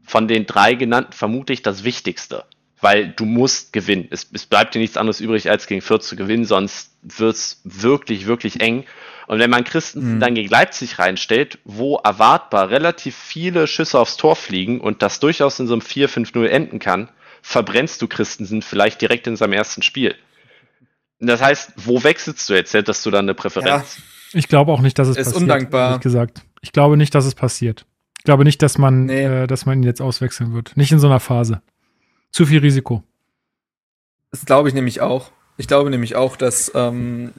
Speaker 4: von den drei genannten vermutlich das Wichtigste. Weil du musst gewinnen. Es, es bleibt dir nichts anderes übrig, als gegen Fürth zu gewinnen, sonst wird's wirklich, wirklich eng. Und wenn man Christensen mhm. dann gegen Leipzig reinstellt, wo erwartbar relativ viele Schüsse aufs Tor fliegen und das durchaus in so einem 4-5-0 enden kann, verbrennst du Christensen vielleicht direkt in seinem ersten Spiel. Das heißt, wo wechselst du jetzt? Hättest du dann eine Präferenz?
Speaker 1: Ja. Ich glaube auch nicht, dass es
Speaker 3: ist passiert. Ist undankbar.
Speaker 1: gesagt. Ich glaube nicht, dass es passiert. Ich glaube nicht, dass man, nee. äh, dass man ihn jetzt auswechseln wird. Nicht in so einer Phase. Zu viel Risiko.
Speaker 3: Das glaube ich nämlich auch. Ich glaube nämlich auch, dass ähm,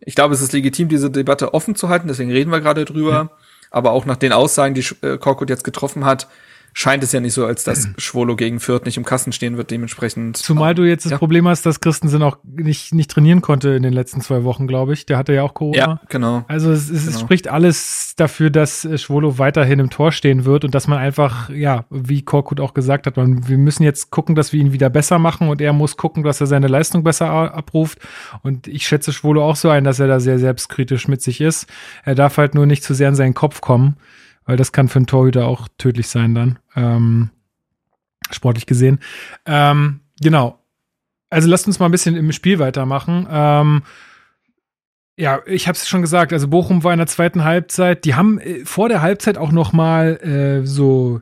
Speaker 3: ich glaube, es ist legitim, diese Debatte offen zu halten, deswegen reden wir gerade drüber. Ja. Aber auch nach den Aussagen, die äh, Korkut jetzt getroffen hat, scheint es ja nicht so, als dass Schwolo gegen Fürth nicht im Kasten stehen wird, dementsprechend.
Speaker 1: Zumal du jetzt das ja. Problem hast, dass Christensen auch nicht, nicht trainieren konnte in den letzten zwei Wochen, glaube ich. Der hatte ja auch Corona. Ja,
Speaker 3: genau.
Speaker 1: Also es, es, genau. spricht alles dafür, dass äh, Schwolo weiterhin im Tor stehen wird und dass man einfach, ja, wie Korkut auch gesagt hat, man, wir müssen jetzt gucken, dass wir ihn wieder besser machen und er muss gucken, dass er seine Leistung besser abruft. Und ich schätze Schwolo auch so ein, dass er da sehr selbstkritisch mit sich ist. Er darf halt nur nicht zu sehr in seinen Kopf kommen weil das kann für einen Torhüter auch tödlich sein dann, ähm, sportlich gesehen. Ähm, genau. Also lasst uns mal ein bisschen im Spiel weitermachen. Ähm, ja, ich habe es schon gesagt. Also Bochum war in der zweiten Halbzeit. Die haben äh, vor der Halbzeit auch noch mal äh, so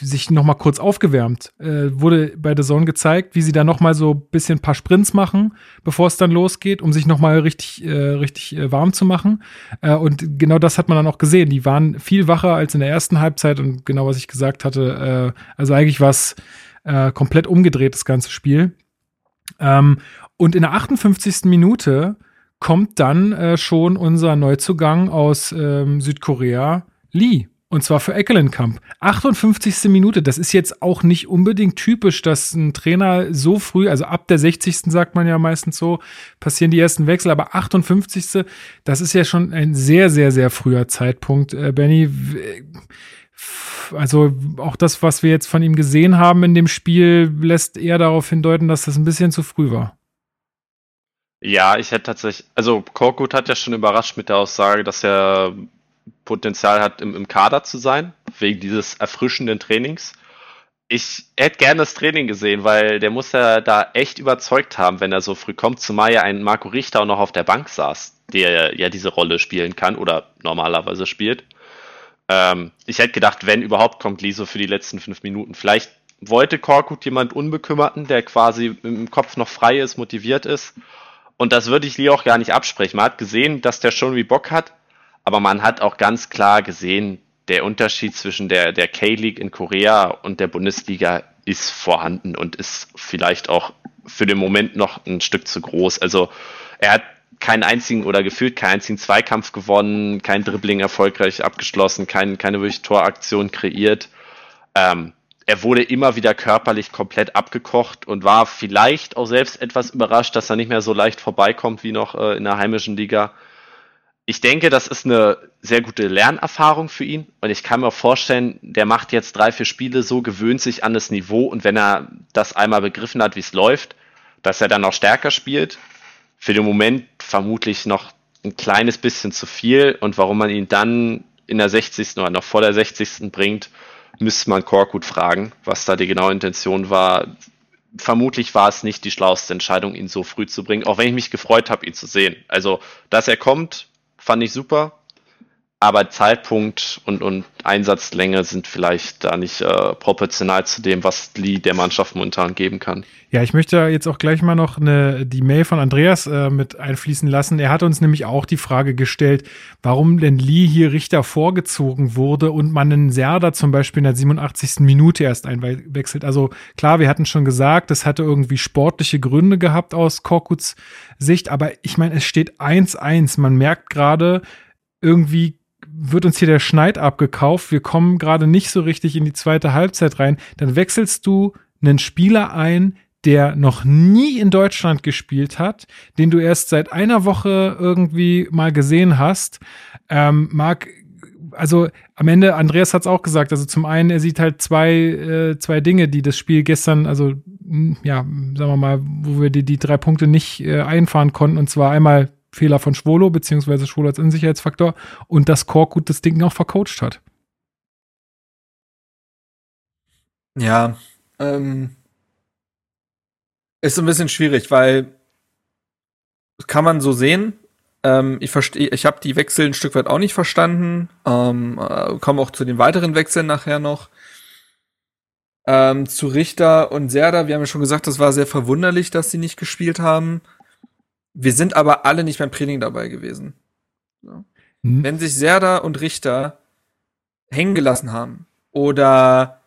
Speaker 1: sich noch mal kurz aufgewärmt. Äh, wurde bei der Zone gezeigt, wie sie da noch mal so ein bisschen ein paar Sprints machen, bevor es dann losgeht, um sich noch mal richtig, äh, richtig äh, warm zu machen. Äh, und genau das hat man dann auch gesehen. Die waren viel wacher als in der ersten Halbzeit und genau was ich gesagt hatte. Äh, also eigentlich war es äh, komplett umgedreht, das ganze Spiel. Ähm, und in der 58. Minute kommt dann schon unser Neuzugang aus ähm, Südkorea, Lee und zwar für Eckelenkamp. 58. Minute. Das ist jetzt auch nicht unbedingt typisch, dass ein Trainer so früh, also ab der 60. sagt man ja meistens so, passieren die ersten Wechsel. Aber 58. Das ist ja schon ein sehr, sehr, sehr früher Zeitpunkt. Äh, Benny, also auch das, was wir jetzt von ihm gesehen haben in dem Spiel, lässt eher darauf hindeuten, dass das ein bisschen zu früh war.
Speaker 4: Ja, ich hätte tatsächlich, also Korkut hat ja schon überrascht mit der Aussage, dass er Potenzial hat, im, im Kader zu sein, wegen dieses erfrischenden Trainings. Ich hätte gerne das Training gesehen, weil der muss ja da echt überzeugt haben, wenn er so früh kommt, zumal ja ein Marco Richter auch noch auf der Bank saß, der ja diese Rolle spielen kann oder normalerweise spielt. Ähm, ich hätte gedacht, wenn überhaupt, kommt Liso für die letzten fünf Minuten. Vielleicht wollte Korkut jemand Unbekümmerten, der quasi im Kopf noch frei ist, motiviert ist. Und das würde ich Lee auch gar nicht absprechen. Man hat gesehen, dass der schon wie Bock hat aber man hat auch ganz klar gesehen, der Unterschied zwischen der, der K-League in Korea und der Bundesliga ist vorhanden und ist vielleicht auch für den Moment noch ein Stück zu groß. Also er hat keinen einzigen oder gefühlt keinen einzigen Zweikampf gewonnen, kein Dribbling erfolgreich abgeschlossen, kein, keine wirklich Toraktion kreiert. Ähm, er wurde immer wieder körperlich komplett abgekocht und war vielleicht auch selbst etwas überrascht, dass er nicht mehr so leicht vorbeikommt wie noch äh, in der heimischen Liga ich denke, das ist eine sehr gute Lernerfahrung für ihn. Und ich kann mir vorstellen, der macht jetzt drei, vier Spiele so, gewöhnt sich an das Niveau. Und wenn er das einmal begriffen hat, wie es läuft, dass er dann noch stärker spielt. Für den Moment vermutlich noch ein kleines bisschen zu viel. Und warum man ihn dann in der 60. oder noch vor der 60. bringt, müsste man Korkut fragen, was da die genaue Intention war. Vermutlich war es nicht die schlauste Entscheidung, ihn so früh zu bringen, auch wenn ich mich gefreut habe, ihn zu sehen. Also, dass er kommt, fand ich super. Aber Zeitpunkt und, und Einsatzlänge sind vielleicht da nicht äh, proportional zu dem, was Lee der Mannschaft momentan geben kann.
Speaker 1: Ja, ich möchte jetzt auch gleich mal noch eine, die Mail von Andreas äh, mit einfließen lassen. Er hat uns nämlich auch die Frage gestellt, warum denn Lee hier Richter vorgezogen wurde und man einen Serda zum Beispiel in der 87. Minute erst einwechselt. Also klar, wir hatten schon gesagt, das hatte irgendwie sportliche Gründe gehabt aus Korkuts Sicht, aber ich meine, es steht 1-1. Man merkt gerade, irgendwie wird uns hier der Schneid abgekauft, wir kommen gerade nicht so richtig in die zweite Halbzeit rein, dann wechselst du einen Spieler ein, der noch nie in Deutschland gespielt hat, den du erst seit einer Woche irgendwie mal gesehen hast. Ähm, Marc, also am Ende, Andreas hat es auch gesagt, also zum einen, er sieht halt zwei, äh, zwei Dinge, die das Spiel gestern, also ja, sagen wir mal, wo wir die, die drei Punkte nicht äh, einfahren konnten, und zwar einmal Fehler von Schwolo, beziehungsweise Schwolo als Unsicherheitsfaktor und dass Korkut das Ding auch vercoacht hat.
Speaker 3: Ja, ähm, ist ein bisschen schwierig, weil kann man so sehen. Ähm, ich verstehe, ich habe die Wechsel ein Stück weit auch nicht verstanden. Ähm, äh, komme auch zu den weiteren Wechseln nachher noch. Ähm, zu Richter und Serda, wir haben ja schon gesagt, das war sehr verwunderlich, dass sie nicht gespielt haben. Wir sind aber alle nicht beim Training dabei gewesen. So. Hm. Wenn sich Serda und Richter hängen gelassen haben oder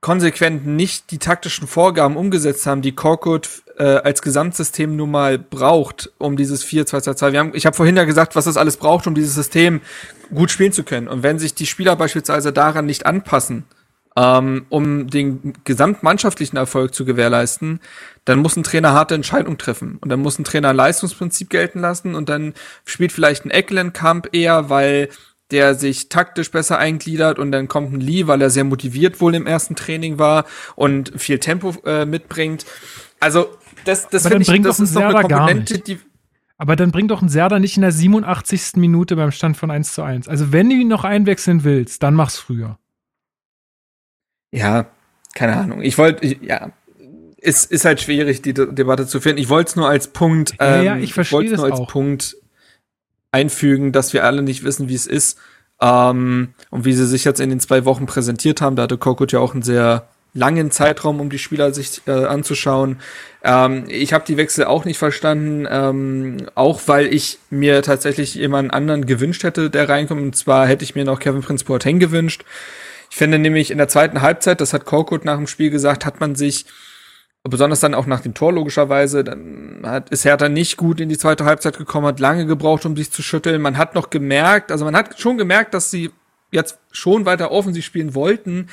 Speaker 3: konsequent nicht die taktischen Vorgaben umgesetzt haben, die Korkut äh, als Gesamtsystem nun mal braucht, um dieses 4-2-2-2. Wir haben, ich habe vorhin ja gesagt, was das alles braucht, um dieses System gut spielen zu können. Und wenn sich die Spieler beispielsweise daran nicht anpassen, ähm, um den gesamtmannschaftlichen Erfolg zu gewährleisten, dann muss ein Trainer harte Entscheidungen treffen. Und dann muss ein Trainer ein Leistungsprinzip gelten lassen und dann spielt vielleicht ein Ecklenkamp eher, weil der sich taktisch besser eingliedert und dann kommt ein Lee, weil er sehr motiviert wohl im ersten Training war und viel Tempo äh, mitbringt. Also das, das finde ich, das ist
Speaker 1: doch eine Komponente, die aber dann bringt doch ein Serda nicht in der 87. Minute beim Stand von 1 zu 1. Also wenn du ihn noch einwechseln willst, dann mach's früher.
Speaker 3: Ja, keine Ahnung. Ich wollte, ja, es ist halt schwierig, die De Debatte zu finden. Ich wollte es nur als Punkt,
Speaker 1: ähm, ja, ich verstehe
Speaker 3: es nur als auch. Punkt einfügen, dass wir alle nicht wissen, wie es ist. Ähm, und wie sie sich jetzt in den zwei Wochen präsentiert haben, da hatte Kokut ja auch einen sehr langen Zeitraum, um die Spieler sich äh, anzuschauen. Ähm, ich habe die Wechsel auch nicht verstanden, ähm, auch weil ich mir tatsächlich jemanden anderen gewünscht hätte, der reinkommt. Und zwar hätte ich mir noch Kevin Prince Boateng gewünscht. Ich finde nämlich in der zweiten Halbzeit, das hat Korkut nach dem Spiel gesagt, hat man sich besonders dann auch nach dem Tor logischerweise, dann hat, ist Hertha nicht gut in die zweite Halbzeit gekommen, hat lange gebraucht, um sich zu schütteln. Man hat noch gemerkt, also man hat schon gemerkt, dass sie jetzt schon weiter offensiv spielen wollten.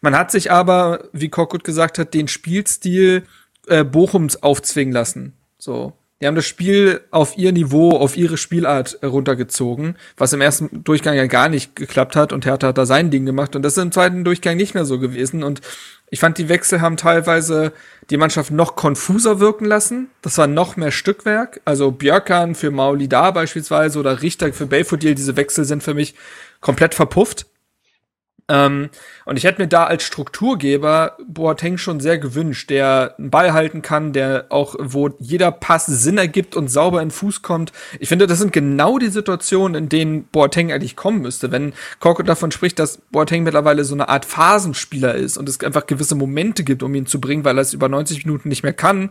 Speaker 3: Man hat sich aber, wie Korkut gesagt hat, den Spielstil äh, Bochums aufzwingen lassen. So. Die haben das Spiel auf ihr Niveau, auf ihre Spielart äh, runtergezogen, was im ersten Durchgang ja gar nicht geklappt hat und Hertha hat da sein Ding gemacht und das ist im zweiten Durchgang nicht mehr so gewesen und ich fand, die Wechsel haben teilweise die Mannschaft noch konfuser wirken lassen. Das war noch mehr Stückwerk. Also Björkan für Mauli da beispielsweise oder Richter für Belfodil, diese Wechsel sind für mich komplett verpufft. Ähm, und ich hätte mir da als Strukturgeber Boateng schon sehr gewünscht, der einen Ball halten kann, der auch, wo jeder Pass Sinn ergibt und sauber in Fuß kommt. Ich finde, das sind genau die Situationen, in denen Boateng eigentlich kommen müsste. Wenn Korko davon spricht, dass Boateng mittlerweile so eine Art Phasenspieler ist und es einfach gewisse Momente gibt, um ihn zu bringen, weil er es über 90 Minuten nicht mehr kann,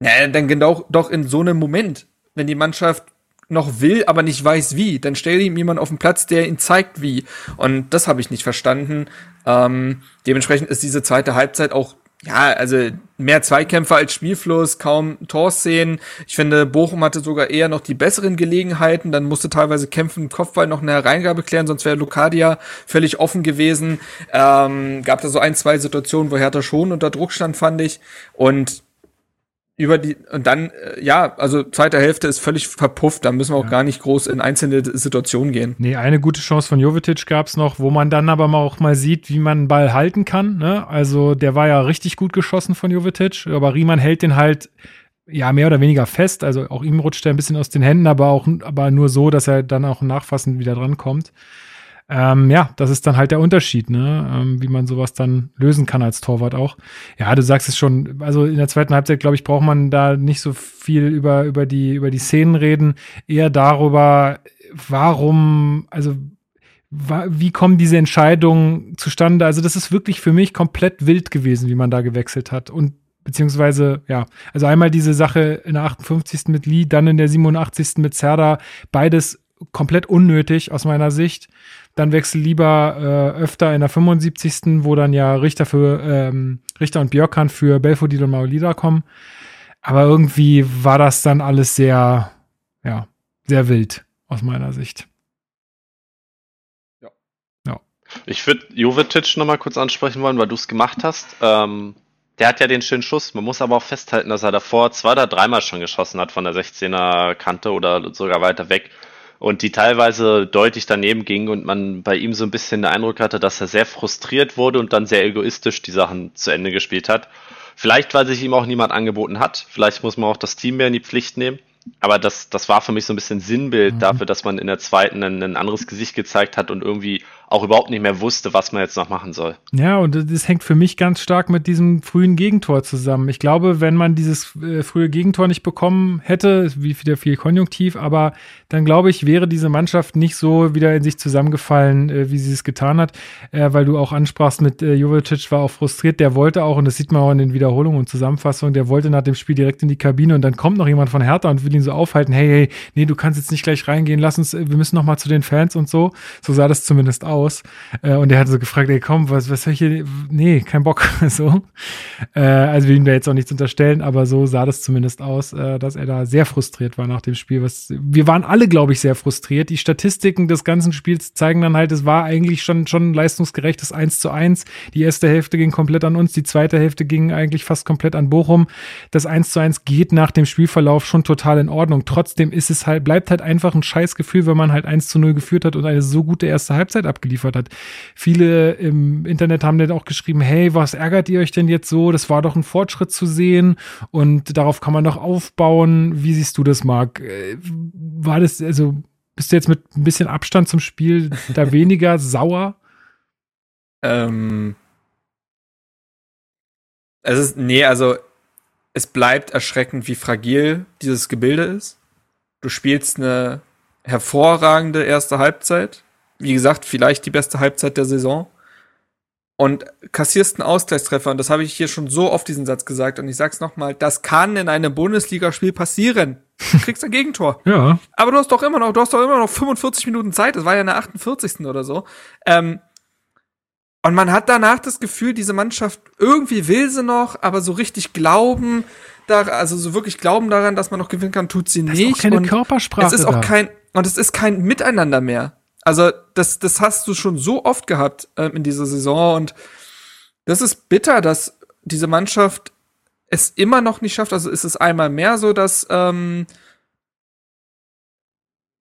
Speaker 3: ja, dann genau doch in so einem Moment, wenn die Mannschaft noch will, aber nicht weiß wie. Dann stell ihm jemand auf den Platz, der ihn zeigt wie. Und das habe ich nicht verstanden. Ähm, dementsprechend ist diese zweite Halbzeit auch ja, also mehr Zweikämpfe als Spielfluss, kaum Torszenen. Ich finde, Bochum hatte sogar eher noch die besseren Gelegenheiten. Dann musste teilweise kämpfen, Kopfball noch eine Hereingabe klären, sonst wäre Lucadia völlig offen gewesen. Ähm, gab da so ein, zwei Situationen, wo Hertha schon unter Druck stand, fand ich. Und über die und dann äh, ja, also zweite Hälfte ist völlig verpufft, da müssen wir auch ja. gar nicht groß in einzelne Situationen gehen.
Speaker 1: Nee, eine gute Chance von Jovetic gab's noch, wo man dann aber auch mal sieht, wie man einen Ball halten kann, ne? Also, der war ja richtig gut geschossen von Jovetic, aber Riemann hält den halt ja mehr oder weniger fest, also auch ihm rutscht er ein bisschen aus den Händen, aber auch aber nur so, dass er dann auch nachfassend wieder dran kommt. Ähm, ja, das ist dann halt der Unterschied, ne? Ähm, wie man sowas dann lösen kann als Torwart auch. Ja, du sagst es schon, also in der zweiten Halbzeit, glaube ich, braucht man da nicht so viel über, über, die, über die Szenen reden, eher darüber, warum, also wie kommen diese Entscheidungen zustande? Also, das ist wirklich für mich komplett wild gewesen, wie man da gewechselt hat. Und beziehungsweise, ja, also einmal diese Sache in der 58. mit Lee, dann in der 87. mit Zerda, beides komplett unnötig aus meiner Sicht dann wechsel lieber äh, öfter in der 75. wo dann ja Richter für ähm, Richter und Björkan für Belfodil und Maulida kommen. Aber irgendwie war das dann alles sehr, ja, sehr wild aus meiner Sicht.
Speaker 4: Ja. ja. Ich würde Jovetic nochmal kurz ansprechen wollen, weil du es gemacht hast. Ähm, der hat ja den schönen Schuss. Man muss aber auch festhalten, dass er davor zwei oder dreimal schon geschossen hat von der 16er Kante oder sogar weiter weg und die teilweise deutlich daneben ging und man bei ihm so ein bisschen den Eindruck hatte, dass er sehr frustriert wurde und dann sehr egoistisch die Sachen zu Ende gespielt hat. Vielleicht, weil sich ihm auch niemand angeboten hat. Vielleicht muss man auch das Team mehr in die Pflicht nehmen. Aber das, das war für mich so ein bisschen Sinnbild mhm. dafür, dass man in der zweiten ein, ein anderes Gesicht gezeigt hat und irgendwie auch überhaupt nicht mehr wusste, was man jetzt noch machen soll.
Speaker 1: Ja, und das hängt für mich ganz stark mit diesem frühen Gegentor zusammen. Ich glaube, wenn man dieses äh, frühe Gegentor nicht bekommen hätte, wie wieder viel Konjunktiv, aber dann glaube ich, wäre diese Mannschaft nicht so wieder in sich zusammengefallen, äh, wie sie es getan hat, äh, weil du auch ansprachst mit äh, Jovetic war auch frustriert, der wollte auch, und das sieht man auch in den Wiederholungen und Zusammenfassungen, der wollte nach dem Spiel direkt in die Kabine und dann kommt noch jemand von Hertha und will ihn so aufhalten, hey, hey, nee, du kannst jetzt nicht gleich reingehen, lass uns, äh, wir müssen noch mal zu den Fans und so. So sah das zumindest aus aus. Äh, und er hat so gefragt, ey, komm, was, was soll ich hier? Nee, kein Bock. so. Äh, also wir ihm da jetzt auch nichts unterstellen, aber so sah das zumindest aus, äh, dass er da sehr frustriert war nach dem Spiel. Was, wir waren alle, glaube ich, sehr frustriert. Die Statistiken des ganzen Spiels zeigen dann halt, es war eigentlich schon, schon ein leistungsgerechtes 1 zu 1. Die erste Hälfte ging komplett an uns, die zweite Hälfte ging eigentlich fast komplett an Bochum. Das 1 zu 1 geht nach dem Spielverlauf schon total in Ordnung. Trotzdem ist es halt, bleibt halt einfach ein Scheißgefühl, wenn man halt 1 zu 0 geführt hat und eine so gute erste Halbzeit abgeliefert hat. Viele im Internet haben dann auch geschrieben, hey, was ärgert ihr euch denn jetzt so? Das war doch ein Fortschritt zu sehen und darauf kann man doch aufbauen. Wie siehst du das, Marc? Äh, war das, also, bist du jetzt mit ein bisschen Abstand zum Spiel da weniger sauer?
Speaker 3: Ähm. Es ist, nee, also es bleibt erschreckend, wie fragil dieses Gebilde ist. Du spielst eine hervorragende erste Halbzeit. Wie gesagt, vielleicht die beste Halbzeit der Saison. Und kassierst einen Ausgleichstreffer. Und das habe ich hier schon so oft diesen Satz gesagt. Und ich sag's nochmal, das kann in einem Bundesligaspiel passieren. Du kriegst ein Gegentor.
Speaker 1: ja.
Speaker 3: Aber du hast doch immer noch, du hast doch immer noch 45 Minuten Zeit. Das war ja in der 48. oder so. Ähm, und man hat danach das Gefühl, diese Mannschaft irgendwie will sie noch, aber so richtig glauben, da, also so wirklich glauben daran, dass man noch gewinnen kann, tut sie
Speaker 1: das
Speaker 3: nicht.
Speaker 1: Ist auch keine
Speaker 3: und
Speaker 1: Körpersprache.
Speaker 3: Es ist auch kein, und es ist kein Miteinander mehr. Also das, das hast du schon so oft gehabt ähm, in dieser Saison und das ist bitter, dass diese Mannschaft es immer noch nicht schafft. Also ist es einmal mehr so, dass ähm,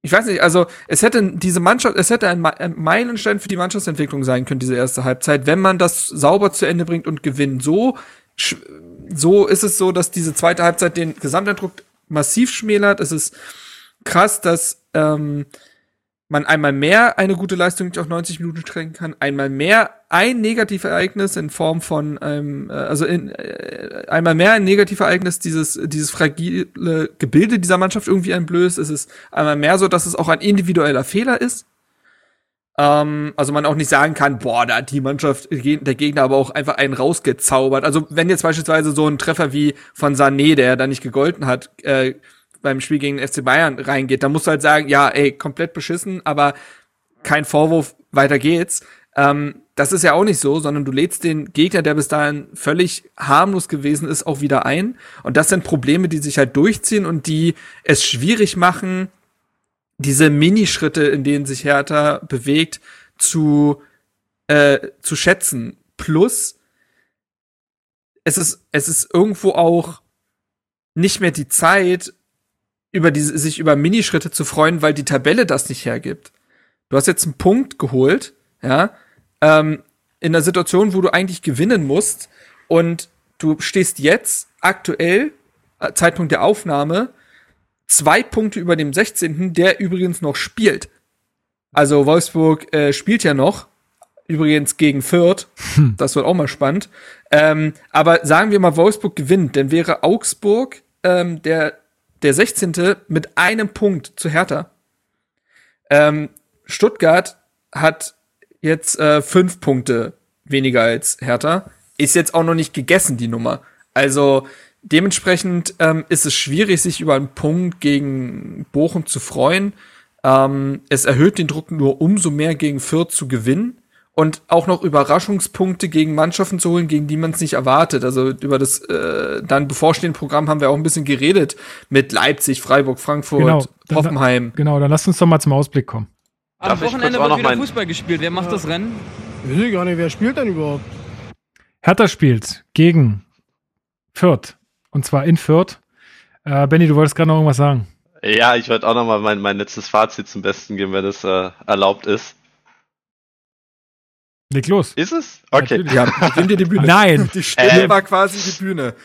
Speaker 3: ich weiß nicht, also es hätte diese Mannschaft, es hätte ein Meilenstein für die Mannschaftsentwicklung sein können, diese erste Halbzeit, wenn man das sauber zu Ende bringt und gewinnt. So, so ist es so, dass diese zweite Halbzeit den Gesamteindruck massiv schmälert. Es ist krass, dass ähm, man einmal mehr eine gute Leistung nicht auf 90 Minuten strecken kann, einmal mehr ein Negativereignis in Form von einem, äh, also in, äh, einmal mehr ein Negativereignis dieses, dieses fragile Gebilde dieser Mannschaft irgendwie einblößt. Es ist einmal mehr so, dass es auch ein individueller Fehler ist. Ähm, also man auch nicht sagen kann, boah, da hat die Mannschaft, der Gegner aber auch einfach einen rausgezaubert. Also wenn jetzt beispielsweise so ein Treffer wie von Sané, der da nicht gegolten hat, äh, beim Spiel gegen den FC Bayern reingeht, dann musst du halt sagen, ja, ey, komplett beschissen, aber kein Vorwurf, weiter geht's. Ähm, das ist ja auch nicht so, sondern du lädst den Gegner, der bis dahin völlig harmlos gewesen ist, auch wieder ein. Und das sind Probleme, die sich halt durchziehen und die es schwierig machen, diese Minischritte, in denen sich Hertha bewegt, zu, äh, zu schätzen. Plus, es ist, es ist irgendwo auch nicht mehr die Zeit, über diese, sich über Minischritte zu freuen, weil die Tabelle das nicht hergibt. Du hast jetzt einen Punkt geholt, ja, ähm, in einer Situation, wo du eigentlich gewinnen musst und du stehst jetzt aktuell, äh, Zeitpunkt der Aufnahme, zwei Punkte über dem 16., der übrigens noch spielt. Also Wolfsburg äh, spielt ja noch, übrigens gegen Fürth. Hm. Das wird auch mal spannend. Ähm, aber sagen wir mal, Wolfsburg gewinnt, dann wäre Augsburg ähm, der der 16. mit einem Punkt zu Hertha. Ähm, Stuttgart hat jetzt äh, fünf Punkte weniger als Hertha. Ist jetzt auch noch nicht gegessen, die Nummer. Also dementsprechend ähm, ist es schwierig, sich über einen Punkt gegen Bochum zu freuen. Ähm, es erhöht den Druck nur umso mehr gegen Fürth zu gewinnen und auch noch Überraschungspunkte gegen Mannschaften zu holen, gegen die man es nicht erwartet. Also über das äh, dann bevorstehende Programm haben wir auch ein bisschen geredet mit Leipzig, Freiburg, Frankfurt, genau, dann, Hoffenheim.
Speaker 1: Genau, dann lasst uns doch mal zum Ausblick kommen.
Speaker 6: Am Wochenende wird wieder Fußball gespielt. Wer macht ja. das Rennen?
Speaker 7: Ich weiß gar nicht, wer spielt denn überhaupt?
Speaker 1: Hertha spielt gegen Fürth. Und zwar in Fürth. Äh, Benny, du wolltest gerade noch irgendwas sagen.
Speaker 4: Ja, ich wollte auch noch mal mein, mein letztes Fazit zum Besten geben, wenn das äh, erlaubt ist.
Speaker 1: Leg los.
Speaker 4: Ist es? Okay.
Speaker 3: Ja, nimm dir die Bühne.
Speaker 1: Nein.
Speaker 3: Die Stimme ähm, war quasi die Bühne.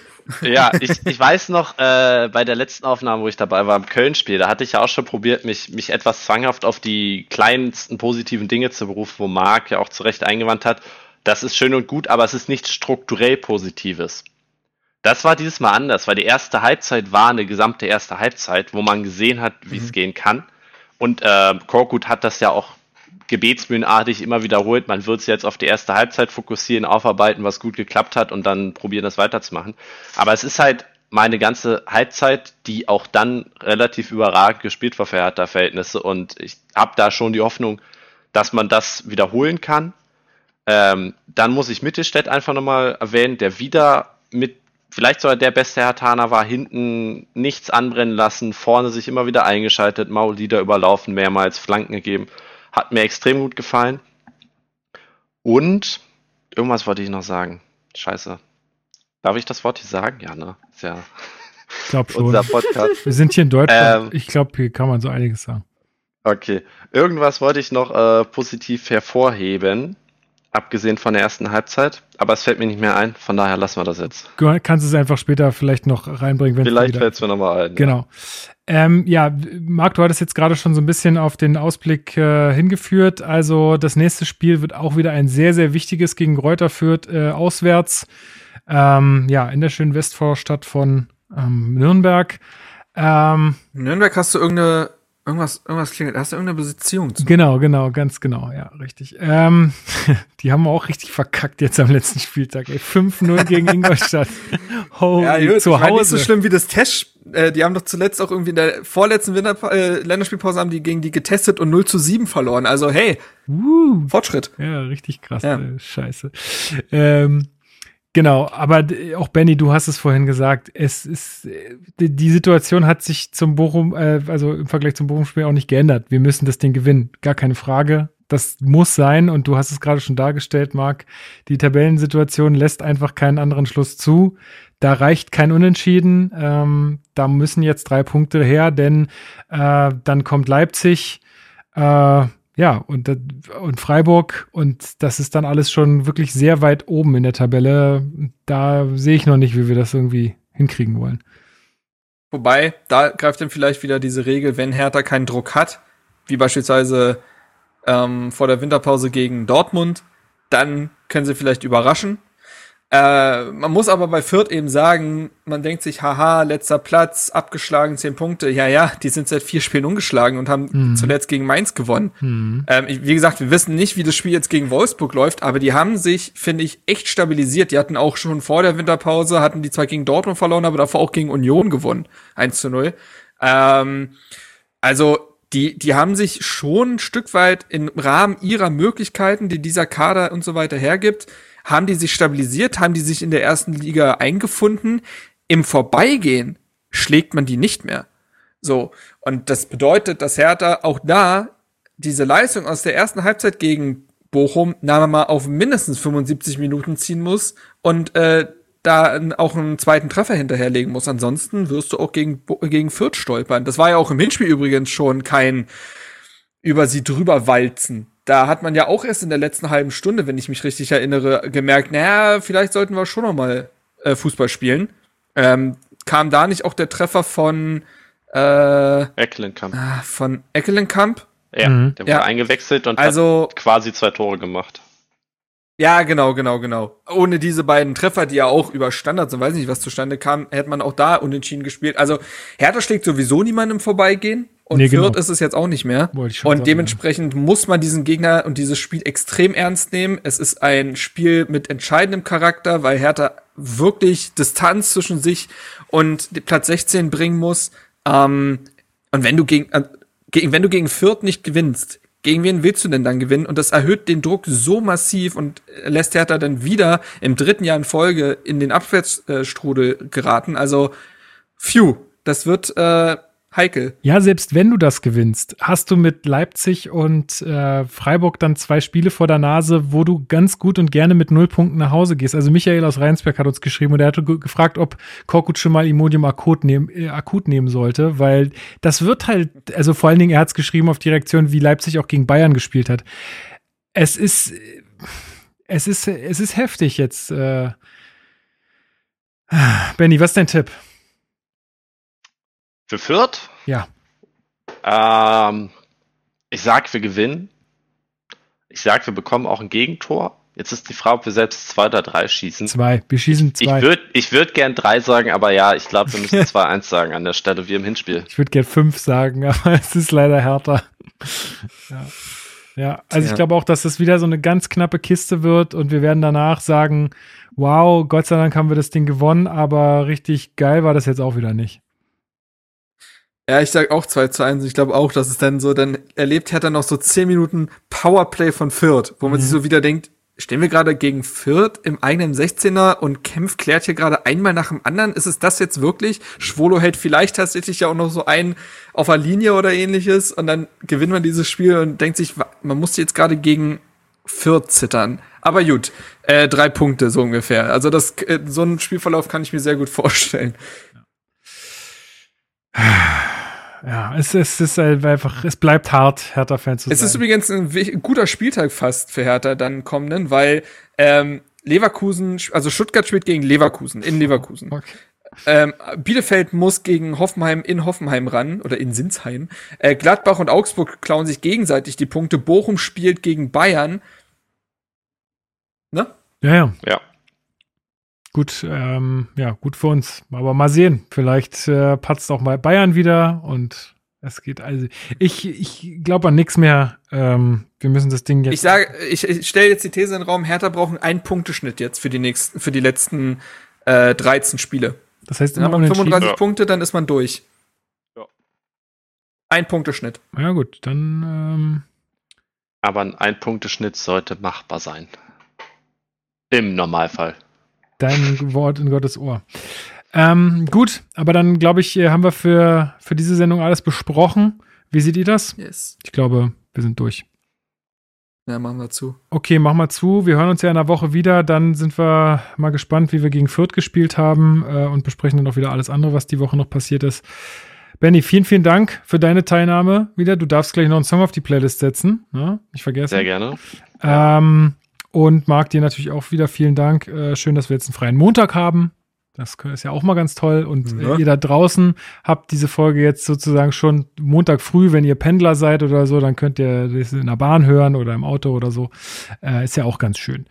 Speaker 4: Ja, ich, ich weiß noch, äh, bei der letzten Aufnahme, wo ich dabei war, im Köln-Spiel, da hatte ich ja auch schon probiert, mich, mich etwas zwanghaft auf die kleinsten positiven Dinge zu berufen, wo Marc ja auch zu Recht eingewandt hat. Das ist schön und gut, aber es ist nichts strukturell Positives. Das war dieses Mal anders, weil die erste Halbzeit war eine gesamte erste Halbzeit, wo man gesehen hat, wie es mhm. gehen kann. Und äh, Korkut hat das ja auch gebetsmühlenartig immer wiederholt. Man wird es jetzt auf die erste Halbzeit fokussieren, aufarbeiten, was gut geklappt hat und dann probieren, das weiterzumachen. Aber es ist halt meine ganze Halbzeit, die auch dann relativ überragend gespielt war für Hertha-Verhältnisse und ich habe da schon die Hoffnung, dass man das wiederholen kann. Ähm, dann muss ich Mittelstädt einfach nochmal erwähnen, der wieder mit, vielleicht sogar der beste Hertaner war, hinten nichts anbrennen lassen, vorne sich immer wieder eingeschaltet, Maullieder überlaufen, mehrmals Flanken gegeben. Hat mir extrem gut gefallen. Und irgendwas wollte ich noch sagen. Scheiße. Darf ich das Wort hier sagen? Ja, ne? Ist ja
Speaker 1: ich glaube schon. unser Podcast. Wir sind hier in Deutschland. Ähm, ich glaube, hier kann man so einiges sagen.
Speaker 4: Okay. Irgendwas wollte ich noch äh, positiv hervorheben, abgesehen von der ersten Halbzeit, aber es fällt mir nicht mehr ein, von daher lassen wir das jetzt.
Speaker 1: Du kannst es einfach später vielleicht noch reinbringen.
Speaker 4: Wenn vielleicht fällt es mir nochmal ein.
Speaker 1: Genau. Ja. Ähm, ja, Marc, du hattest jetzt gerade schon so ein bisschen auf den Ausblick äh, hingeführt. Also das nächste Spiel wird auch wieder ein sehr, sehr wichtiges gegen Reuter Fürth äh, auswärts. Ähm, ja, in der schönen Westvorstadt von ähm, Nürnberg.
Speaker 3: Ähm, Nürnberg hast du irgendeine Irgendwas, irgendwas klingelt. Hast du irgendeine Beziehung
Speaker 1: zu? Genau, genau, ganz genau, ja, richtig. Ähm, die haben auch richtig verkackt jetzt am letzten Spieltag. 5-0 gegen Ingolstadt.
Speaker 3: Holy, ja, gut, zu Hause. nicht so schlimm wie das Test. Äh, die haben doch zuletzt auch irgendwie in der vorletzten Winter äh, Länderspielpause haben die gegen die getestet und 0 zu 7 verloren. Also hey, uh, Fortschritt.
Speaker 1: Ja, richtig krass. Ja. Äh, scheiße. Ähm, Genau, aber auch Benny, du hast es vorhin gesagt, es ist die Situation hat sich zum Bochum, äh, also im Vergleich zum Bochum-Spiel auch nicht geändert. Wir müssen das Ding gewinnen, gar keine Frage. Das muss sein und du hast es gerade schon dargestellt, Marc. Die Tabellensituation lässt einfach keinen anderen Schluss zu. Da reicht kein Unentschieden. Ähm, da müssen jetzt drei Punkte her, denn äh, dann kommt Leipzig. Äh, ja, und, und Freiburg und das ist dann alles schon wirklich sehr weit oben in der Tabelle. Da sehe ich noch nicht, wie wir das irgendwie hinkriegen wollen.
Speaker 3: Wobei, da greift dann vielleicht wieder diese Regel, wenn Hertha keinen Druck hat, wie beispielsweise ähm, vor der Winterpause gegen Dortmund, dann können sie vielleicht überraschen. Äh, man muss aber bei Fürth eben sagen, man denkt sich, haha, letzter Platz, abgeschlagen, zehn Punkte. Ja, ja, die sind seit vier Spielen ungeschlagen und haben mhm. zuletzt gegen Mainz gewonnen. Mhm. Ähm, wie gesagt, wir wissen nicht, wie das Spiel jetzt gegen Wolfsburg läuft, aber die haben sich, finde ich, echt stabilisiert. Die hatten auch schon vor der Winterpause, hatten die zwar gegen Dortmund verloren, aber davor auch gegen Union gewonnen. 1 zu 0. Ähm, also, die, die haben sich schon ein Stück weit im Rahmen ihrer Möglichkeiten, die dieser Kader und so weiter hergibt, haben die sich stabilisiert, haben die sich in der ersten Liga eingefunden. Im Vorbeigehen schlägt man die nicht mehr. So. Und das bedeutet, dass Hertha auch da diese Leistung aus der ersten Halbzeit gegen Bochum, nahe mal auf mindestens 75 Minuten ziehen muss und äh, da auch einen zweiten Treffer hinterherlegen muss. Ansonsten wirst du auch gegen, gegen Fürth stolpern. Das war ja auch im Hinspiel übrigens schon kein über sie drüber walzen da hat man ja auch erst in der letzten halben Stunde, wenn ich mich richtig erinnere, gemerkt, naja, vielleicht sollten wir schon noch mal äh, Fußball spielen. Ähm, kam da nicht auch der Treffer von äh,
Speaker 4: Eckelenkamp?
Speaker 3: Ah, von Eckelenkamp?
Speaker 4: Ja, mhm. der wurde ja. eingewechselt und also, hat quasi zwei Tore gemacht.
Speaker 3: Ja, genau, genau, genau. Ohne diese beiden Treffer, die ja auch über Standards und weiß nicht, was zustande kam, hätte man auch da unentschieden gespielt. Also Hertha schlägt sowieso niemandem vorbeigehen. Und nee, genau. Fürth ist es jetzt auch nicht mehr. Und sagen, dementsprechend ja. muss man diesen Gegner und dieses Spiel extrem ernst nehmen. Es ist ein Spiel mit entscheidendem Charakter, weil Hertha wirklich Distanz zwischen sich und Platz 16 bringen muss. Ähm, und wenn du gegen, äh, gegen, wenn du gegen Fürth nicht gewinnst, gegen wen willst du denn dann gewinnen? Und das erhöht den Druck so massiv und lässt Hertha dann wieder im dritten Jahr in Folge in den Abwärtsstrudel geraten. Also, phew, das wird äh, heikel.
Speaker 1: Ja, selbst wenn du das gewinnst, hast du mit Leipzig und äh, Freiburg dann zwei Spiele vor der Nase, wo du ganz gut und gerne mit null Punkten nach Hause gehst. Also Michael aus Rheinsberg hat uns geschrieben und er hatte gefragt, ob Korkut schon mal Imodium akut, nehm, äh, akut nehmen sollte, weil das wird halt, also vor allen Dingen, er hat es geschrieben auf die Reaktion, wie Leipzig auch gegen Bayern gespielt hat. Es ist, es ist, es ist heftig jetzt. Äh. Benny, was ist dein Tipp?
Speaker 4: Für Fürth?
Speaker 1: Ja.
Speaker 4: Ähm, ich sag, wir gewinnen. Ich sag, wir bekommen auch ein Gegentor. Jetzt ist die Frage, ob wir selbst zwei oder drei schießen.
Speaker 1: Zwei. Wir schießen zwei.
Speaker 4: Ich würde ich würd gern drei sagen, aber ja, ich glaube, wir müssen zwei eins sagen an der Stelle wie im Hinspiel.
Speaker 1: Ich würde gern fünf sagen, aber es ist leider härter. ja. Ja, also ja. ich glaube auch, dass das wieder so eine ganz knappe Kiste wird und wir werden danach sagen, wow, Gott sei Dank haben wir das Ding gewonnen, aber richtig geil war das jetzt auch wieder nicht.
Speaker 3: Ja, ich sag auch 2 zu 1. Ich glaube auch, dass es dann so, dann erlebt Hertha noch so 10 Minuten Powerplay von Fürth, wo man mhm. sich so wieder denkt, stehen wir gerade gegen Fürth im eigenen 16er und Kempf klärt hier gerade einmal nach dem anderen. Ist es das jetzt wirklich? Schwolo hält vielleicht tatsächlich ja auch noch so einen auf der Linie oder ähnliches und dann gewinnt man dieses Spiel und denkt sich, man muss jetzt gerade gegen Fürth zittern. Aber gut, äh, drei Punkte so ungefähr. Also das, äh, so einen Spielverlauf kann ich mir sehr gut vorstellen.
Speaker 1: Ja, es, es ist einfach, es bleibt hart, Hertha-Fan zu sein.
Speaker 3: Es ist übrigens ein guter Spieltag fast für Hertha dann kommenden, weil ähm, Leverkusen, also Stuttgart spielt gegen Leverkusen, in Leverkusen. Okay. Ähm, Bielefeld muss gegen Hoffenheim in Hoffenheim ran oder in Sinsheim. Äh, Gladbach und Augsburg klauen sich gegenseitig die Punkte. Bochum spielt gegen Bayern.
Speaker 1: Ne? Ja, ja.
Speaker 4: Ja.
Speaker 1: Gut, ähm, ja, gut für uns. Aber mal sehen. Vielleicht äh, patzt auch mal Bayern wieder und es geht also. Ich, ich glaube an nichts mehr. Ähm, wir müssen das Ding jetzt.
Speaker 3: Ich sage, ich, ich stelle jetzt die These in den Raum, Hertha brauchen einen Punkteschnitt jetzt für die nächsten, für die letzten äh, 13 Spiele.
Speaker 1: Das heißt,
Speaker 3: immer ja, 35 ja. Punkte, dann ist man durch. Ja. Ein Punkteschnitt.
Speaker 1: Ja, gut, dann. Ähm
Speaker 4: Aber ein Ein-Punkteschnitt sollte machbar sein. Im Normalfall.
Speaker 1: Dein Wort in Gottes Ohr. Ähm, gut, aber dann glaube ich, haben wir für, für diese Sendung alles besprochen. Wie seht ihr das?
Speaker 3: Yes.
Speaker 1: Ich glaube, wir sind durch.
Speaker 3: Ja, machen wir zu.
Speaker 1: Okay, machen wir zu. Wir hören uns ja in einer Woche wieder. Dann sind wir mal gespannt, wie wir gegen Fürth gespielt haben äh, und besprechen dann auch wieder alles andere, was die Woche noch passiert ist. Benny, vielen, vielen Dank für deine Teilnahme wieder. Du darfst gleich noch einen Song auf die Playlist setzen. Ne? Ich vergesse.
Speaker 4: Sehr gerne.
Speaker 1: Ähm, und Marc, dir natürlich auch wieder vielen Dank. Äh, schön, dass wir jetzt einen freien Montag haben. Das ist ja auch mal ganz toll. Und ja. ihr da draußen habt diese Folge jetzt sozusagen schon Montag früh, wenn ihr Pendler seid oder so, dann könnt ihr das in der Bahn hören oder im Auto oder so. Äh, ist ja auch ganz schön.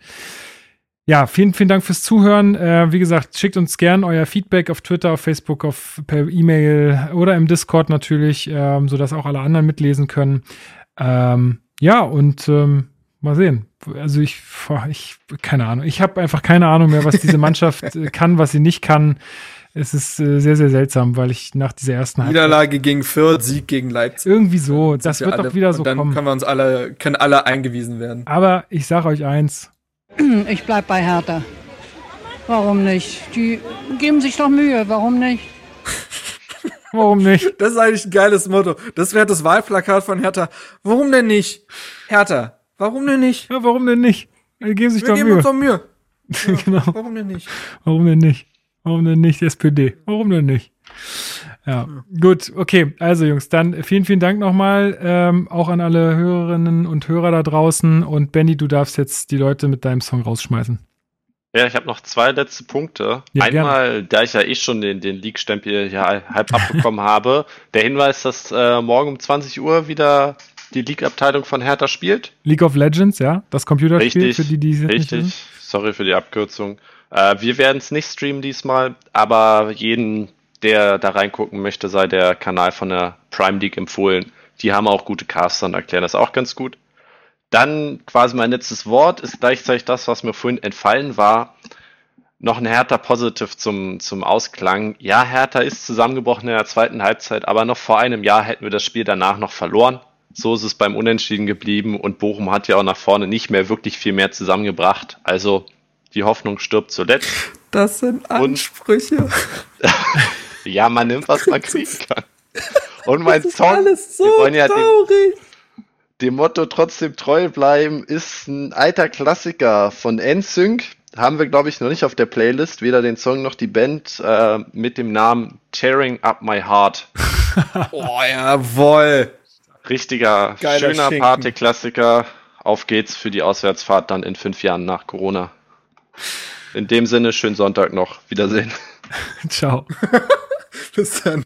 Speaker 1: Ja, vielen, vielen Dank fürs Zuhören. Äh, wie gesagt, schickt uns gern euer Feedback auf Twitter, auf Facebook, auf, per E-Mail oder im Discord natürlich, ähm, sodass auch alle anderen mitlesen können. Ähm, ja, und ähm, mal sehen also ich, ich keine Ahnung. Ich habe einfach keine Ahnung mehr, was diese Mannschaft äh, kann, was sie nicht kann. Es ist äh, sehr, sehr seltsam, weil ich nach dieser ersten
Speaker 3: Niederlage Halbzeit gegen Fürth, Sieg gegen Leipzig.
Speaker 1: Irgendwie so. Das wird alle, doch wieder so
Speaker 3: dann
Speaker 1: kommen.
Speaker 3: können wir uns alle, können alle eingewiesen werden.
Speaker 1: Aber ich sage euch eins.
Speaker 8: Ich bleib bei Hertha. Warum nicht? Die geben sich doch Mühe. Warum nicht?
Speaker 1: Warum nicht?
Speaker 3: Das ist eigentlich ein geiles Motto. Das wäre das Wahlplakat von Hertha. Warum denn nicht? Hertha, Warum denn nicht?
Speaker 1: Ja, warum denn nicht? Die geben sich Wir doch geben Mühe. uns doch Mühe.
Speaker 3: Ja, genau. Warum denn nicht?
Speaker 1: Warum denn nicht? Warum denn nicht SPD? Warum denn nicht? Ja, ja. gut, okay. Also Jungs, dann vielen, vielen Dank nochmal, ähm, auch an alle Hörerinnen und Hörer da draußen. Und Benny, du darfst jetzt die Leute mit deinem Song rausschmeißen.
Speaker 4: Ja, ich habe noch zwei letzte Punkte. Ja, Einmal, gerne. da ich ja eh schon den, den League-Stempel hier halb abbekommen habe, der Hinweis, dass äh, morgen um 20 Uhr wieder die League-Abteilung von Hertha spielt.
Speaker 1: League of Legends, ja, das Computerspiel
Speaker 4: richtig, für die, die Richtig, sorry für die Abkürzung. Äh, wir werden es nicht streamen diesmal, aber jeden, der da reingucken möchte, sei der Kanal von der Prime League empfohlen. Die haben auch gute Caster und erklären das auch ganz gut. Dann quasi mein letztes Wort ist gleichzeitig das, was mir vorhin entfallen war. Noch ein Hertha Positive zum, zum Ausklang. Ja, Hertha ist zusammengebrochen in der zweiten Halbzeit, aber noch vor einem Jahr hätten wir das Spiel danach noch verloren. So ist es beim Unentschieden geblieben und Bochum hat ja auch nach vorne nicht mehr wirklich viel mehr zusammengebracht. Also die Hoffnung stirbt zuletzt.
Speaker 3: Das sind Ansprüche.
Speaker 4: Ja, man nimmt, was man kriegen kann. Und mein
Speaker 3: das
Speaker 4: Song,
Speaker 3: alles so wir wollen ja
Speaker 4: dem, dem, Motto trotzdem treu bleiben, ist ein alter Klassiker von NSYNC. Haben wir, glaube ich, noch nicht auf der Playlist, weder den Song noch die Band äh, mit dem Namen Tearing Up My Heart.
Speaker 3: oh, jawoll.
Speaker 4: Richtiger, Geiler schöner Partyklassiker. Auf geht's für die Auswärtsfahrt dann in fünf Jahren nach Corona. In dem Sinne, schönen Sonntag noch. Wiedersehen.
Speaker 1: Ciao.
Speaker 3: Bis dann.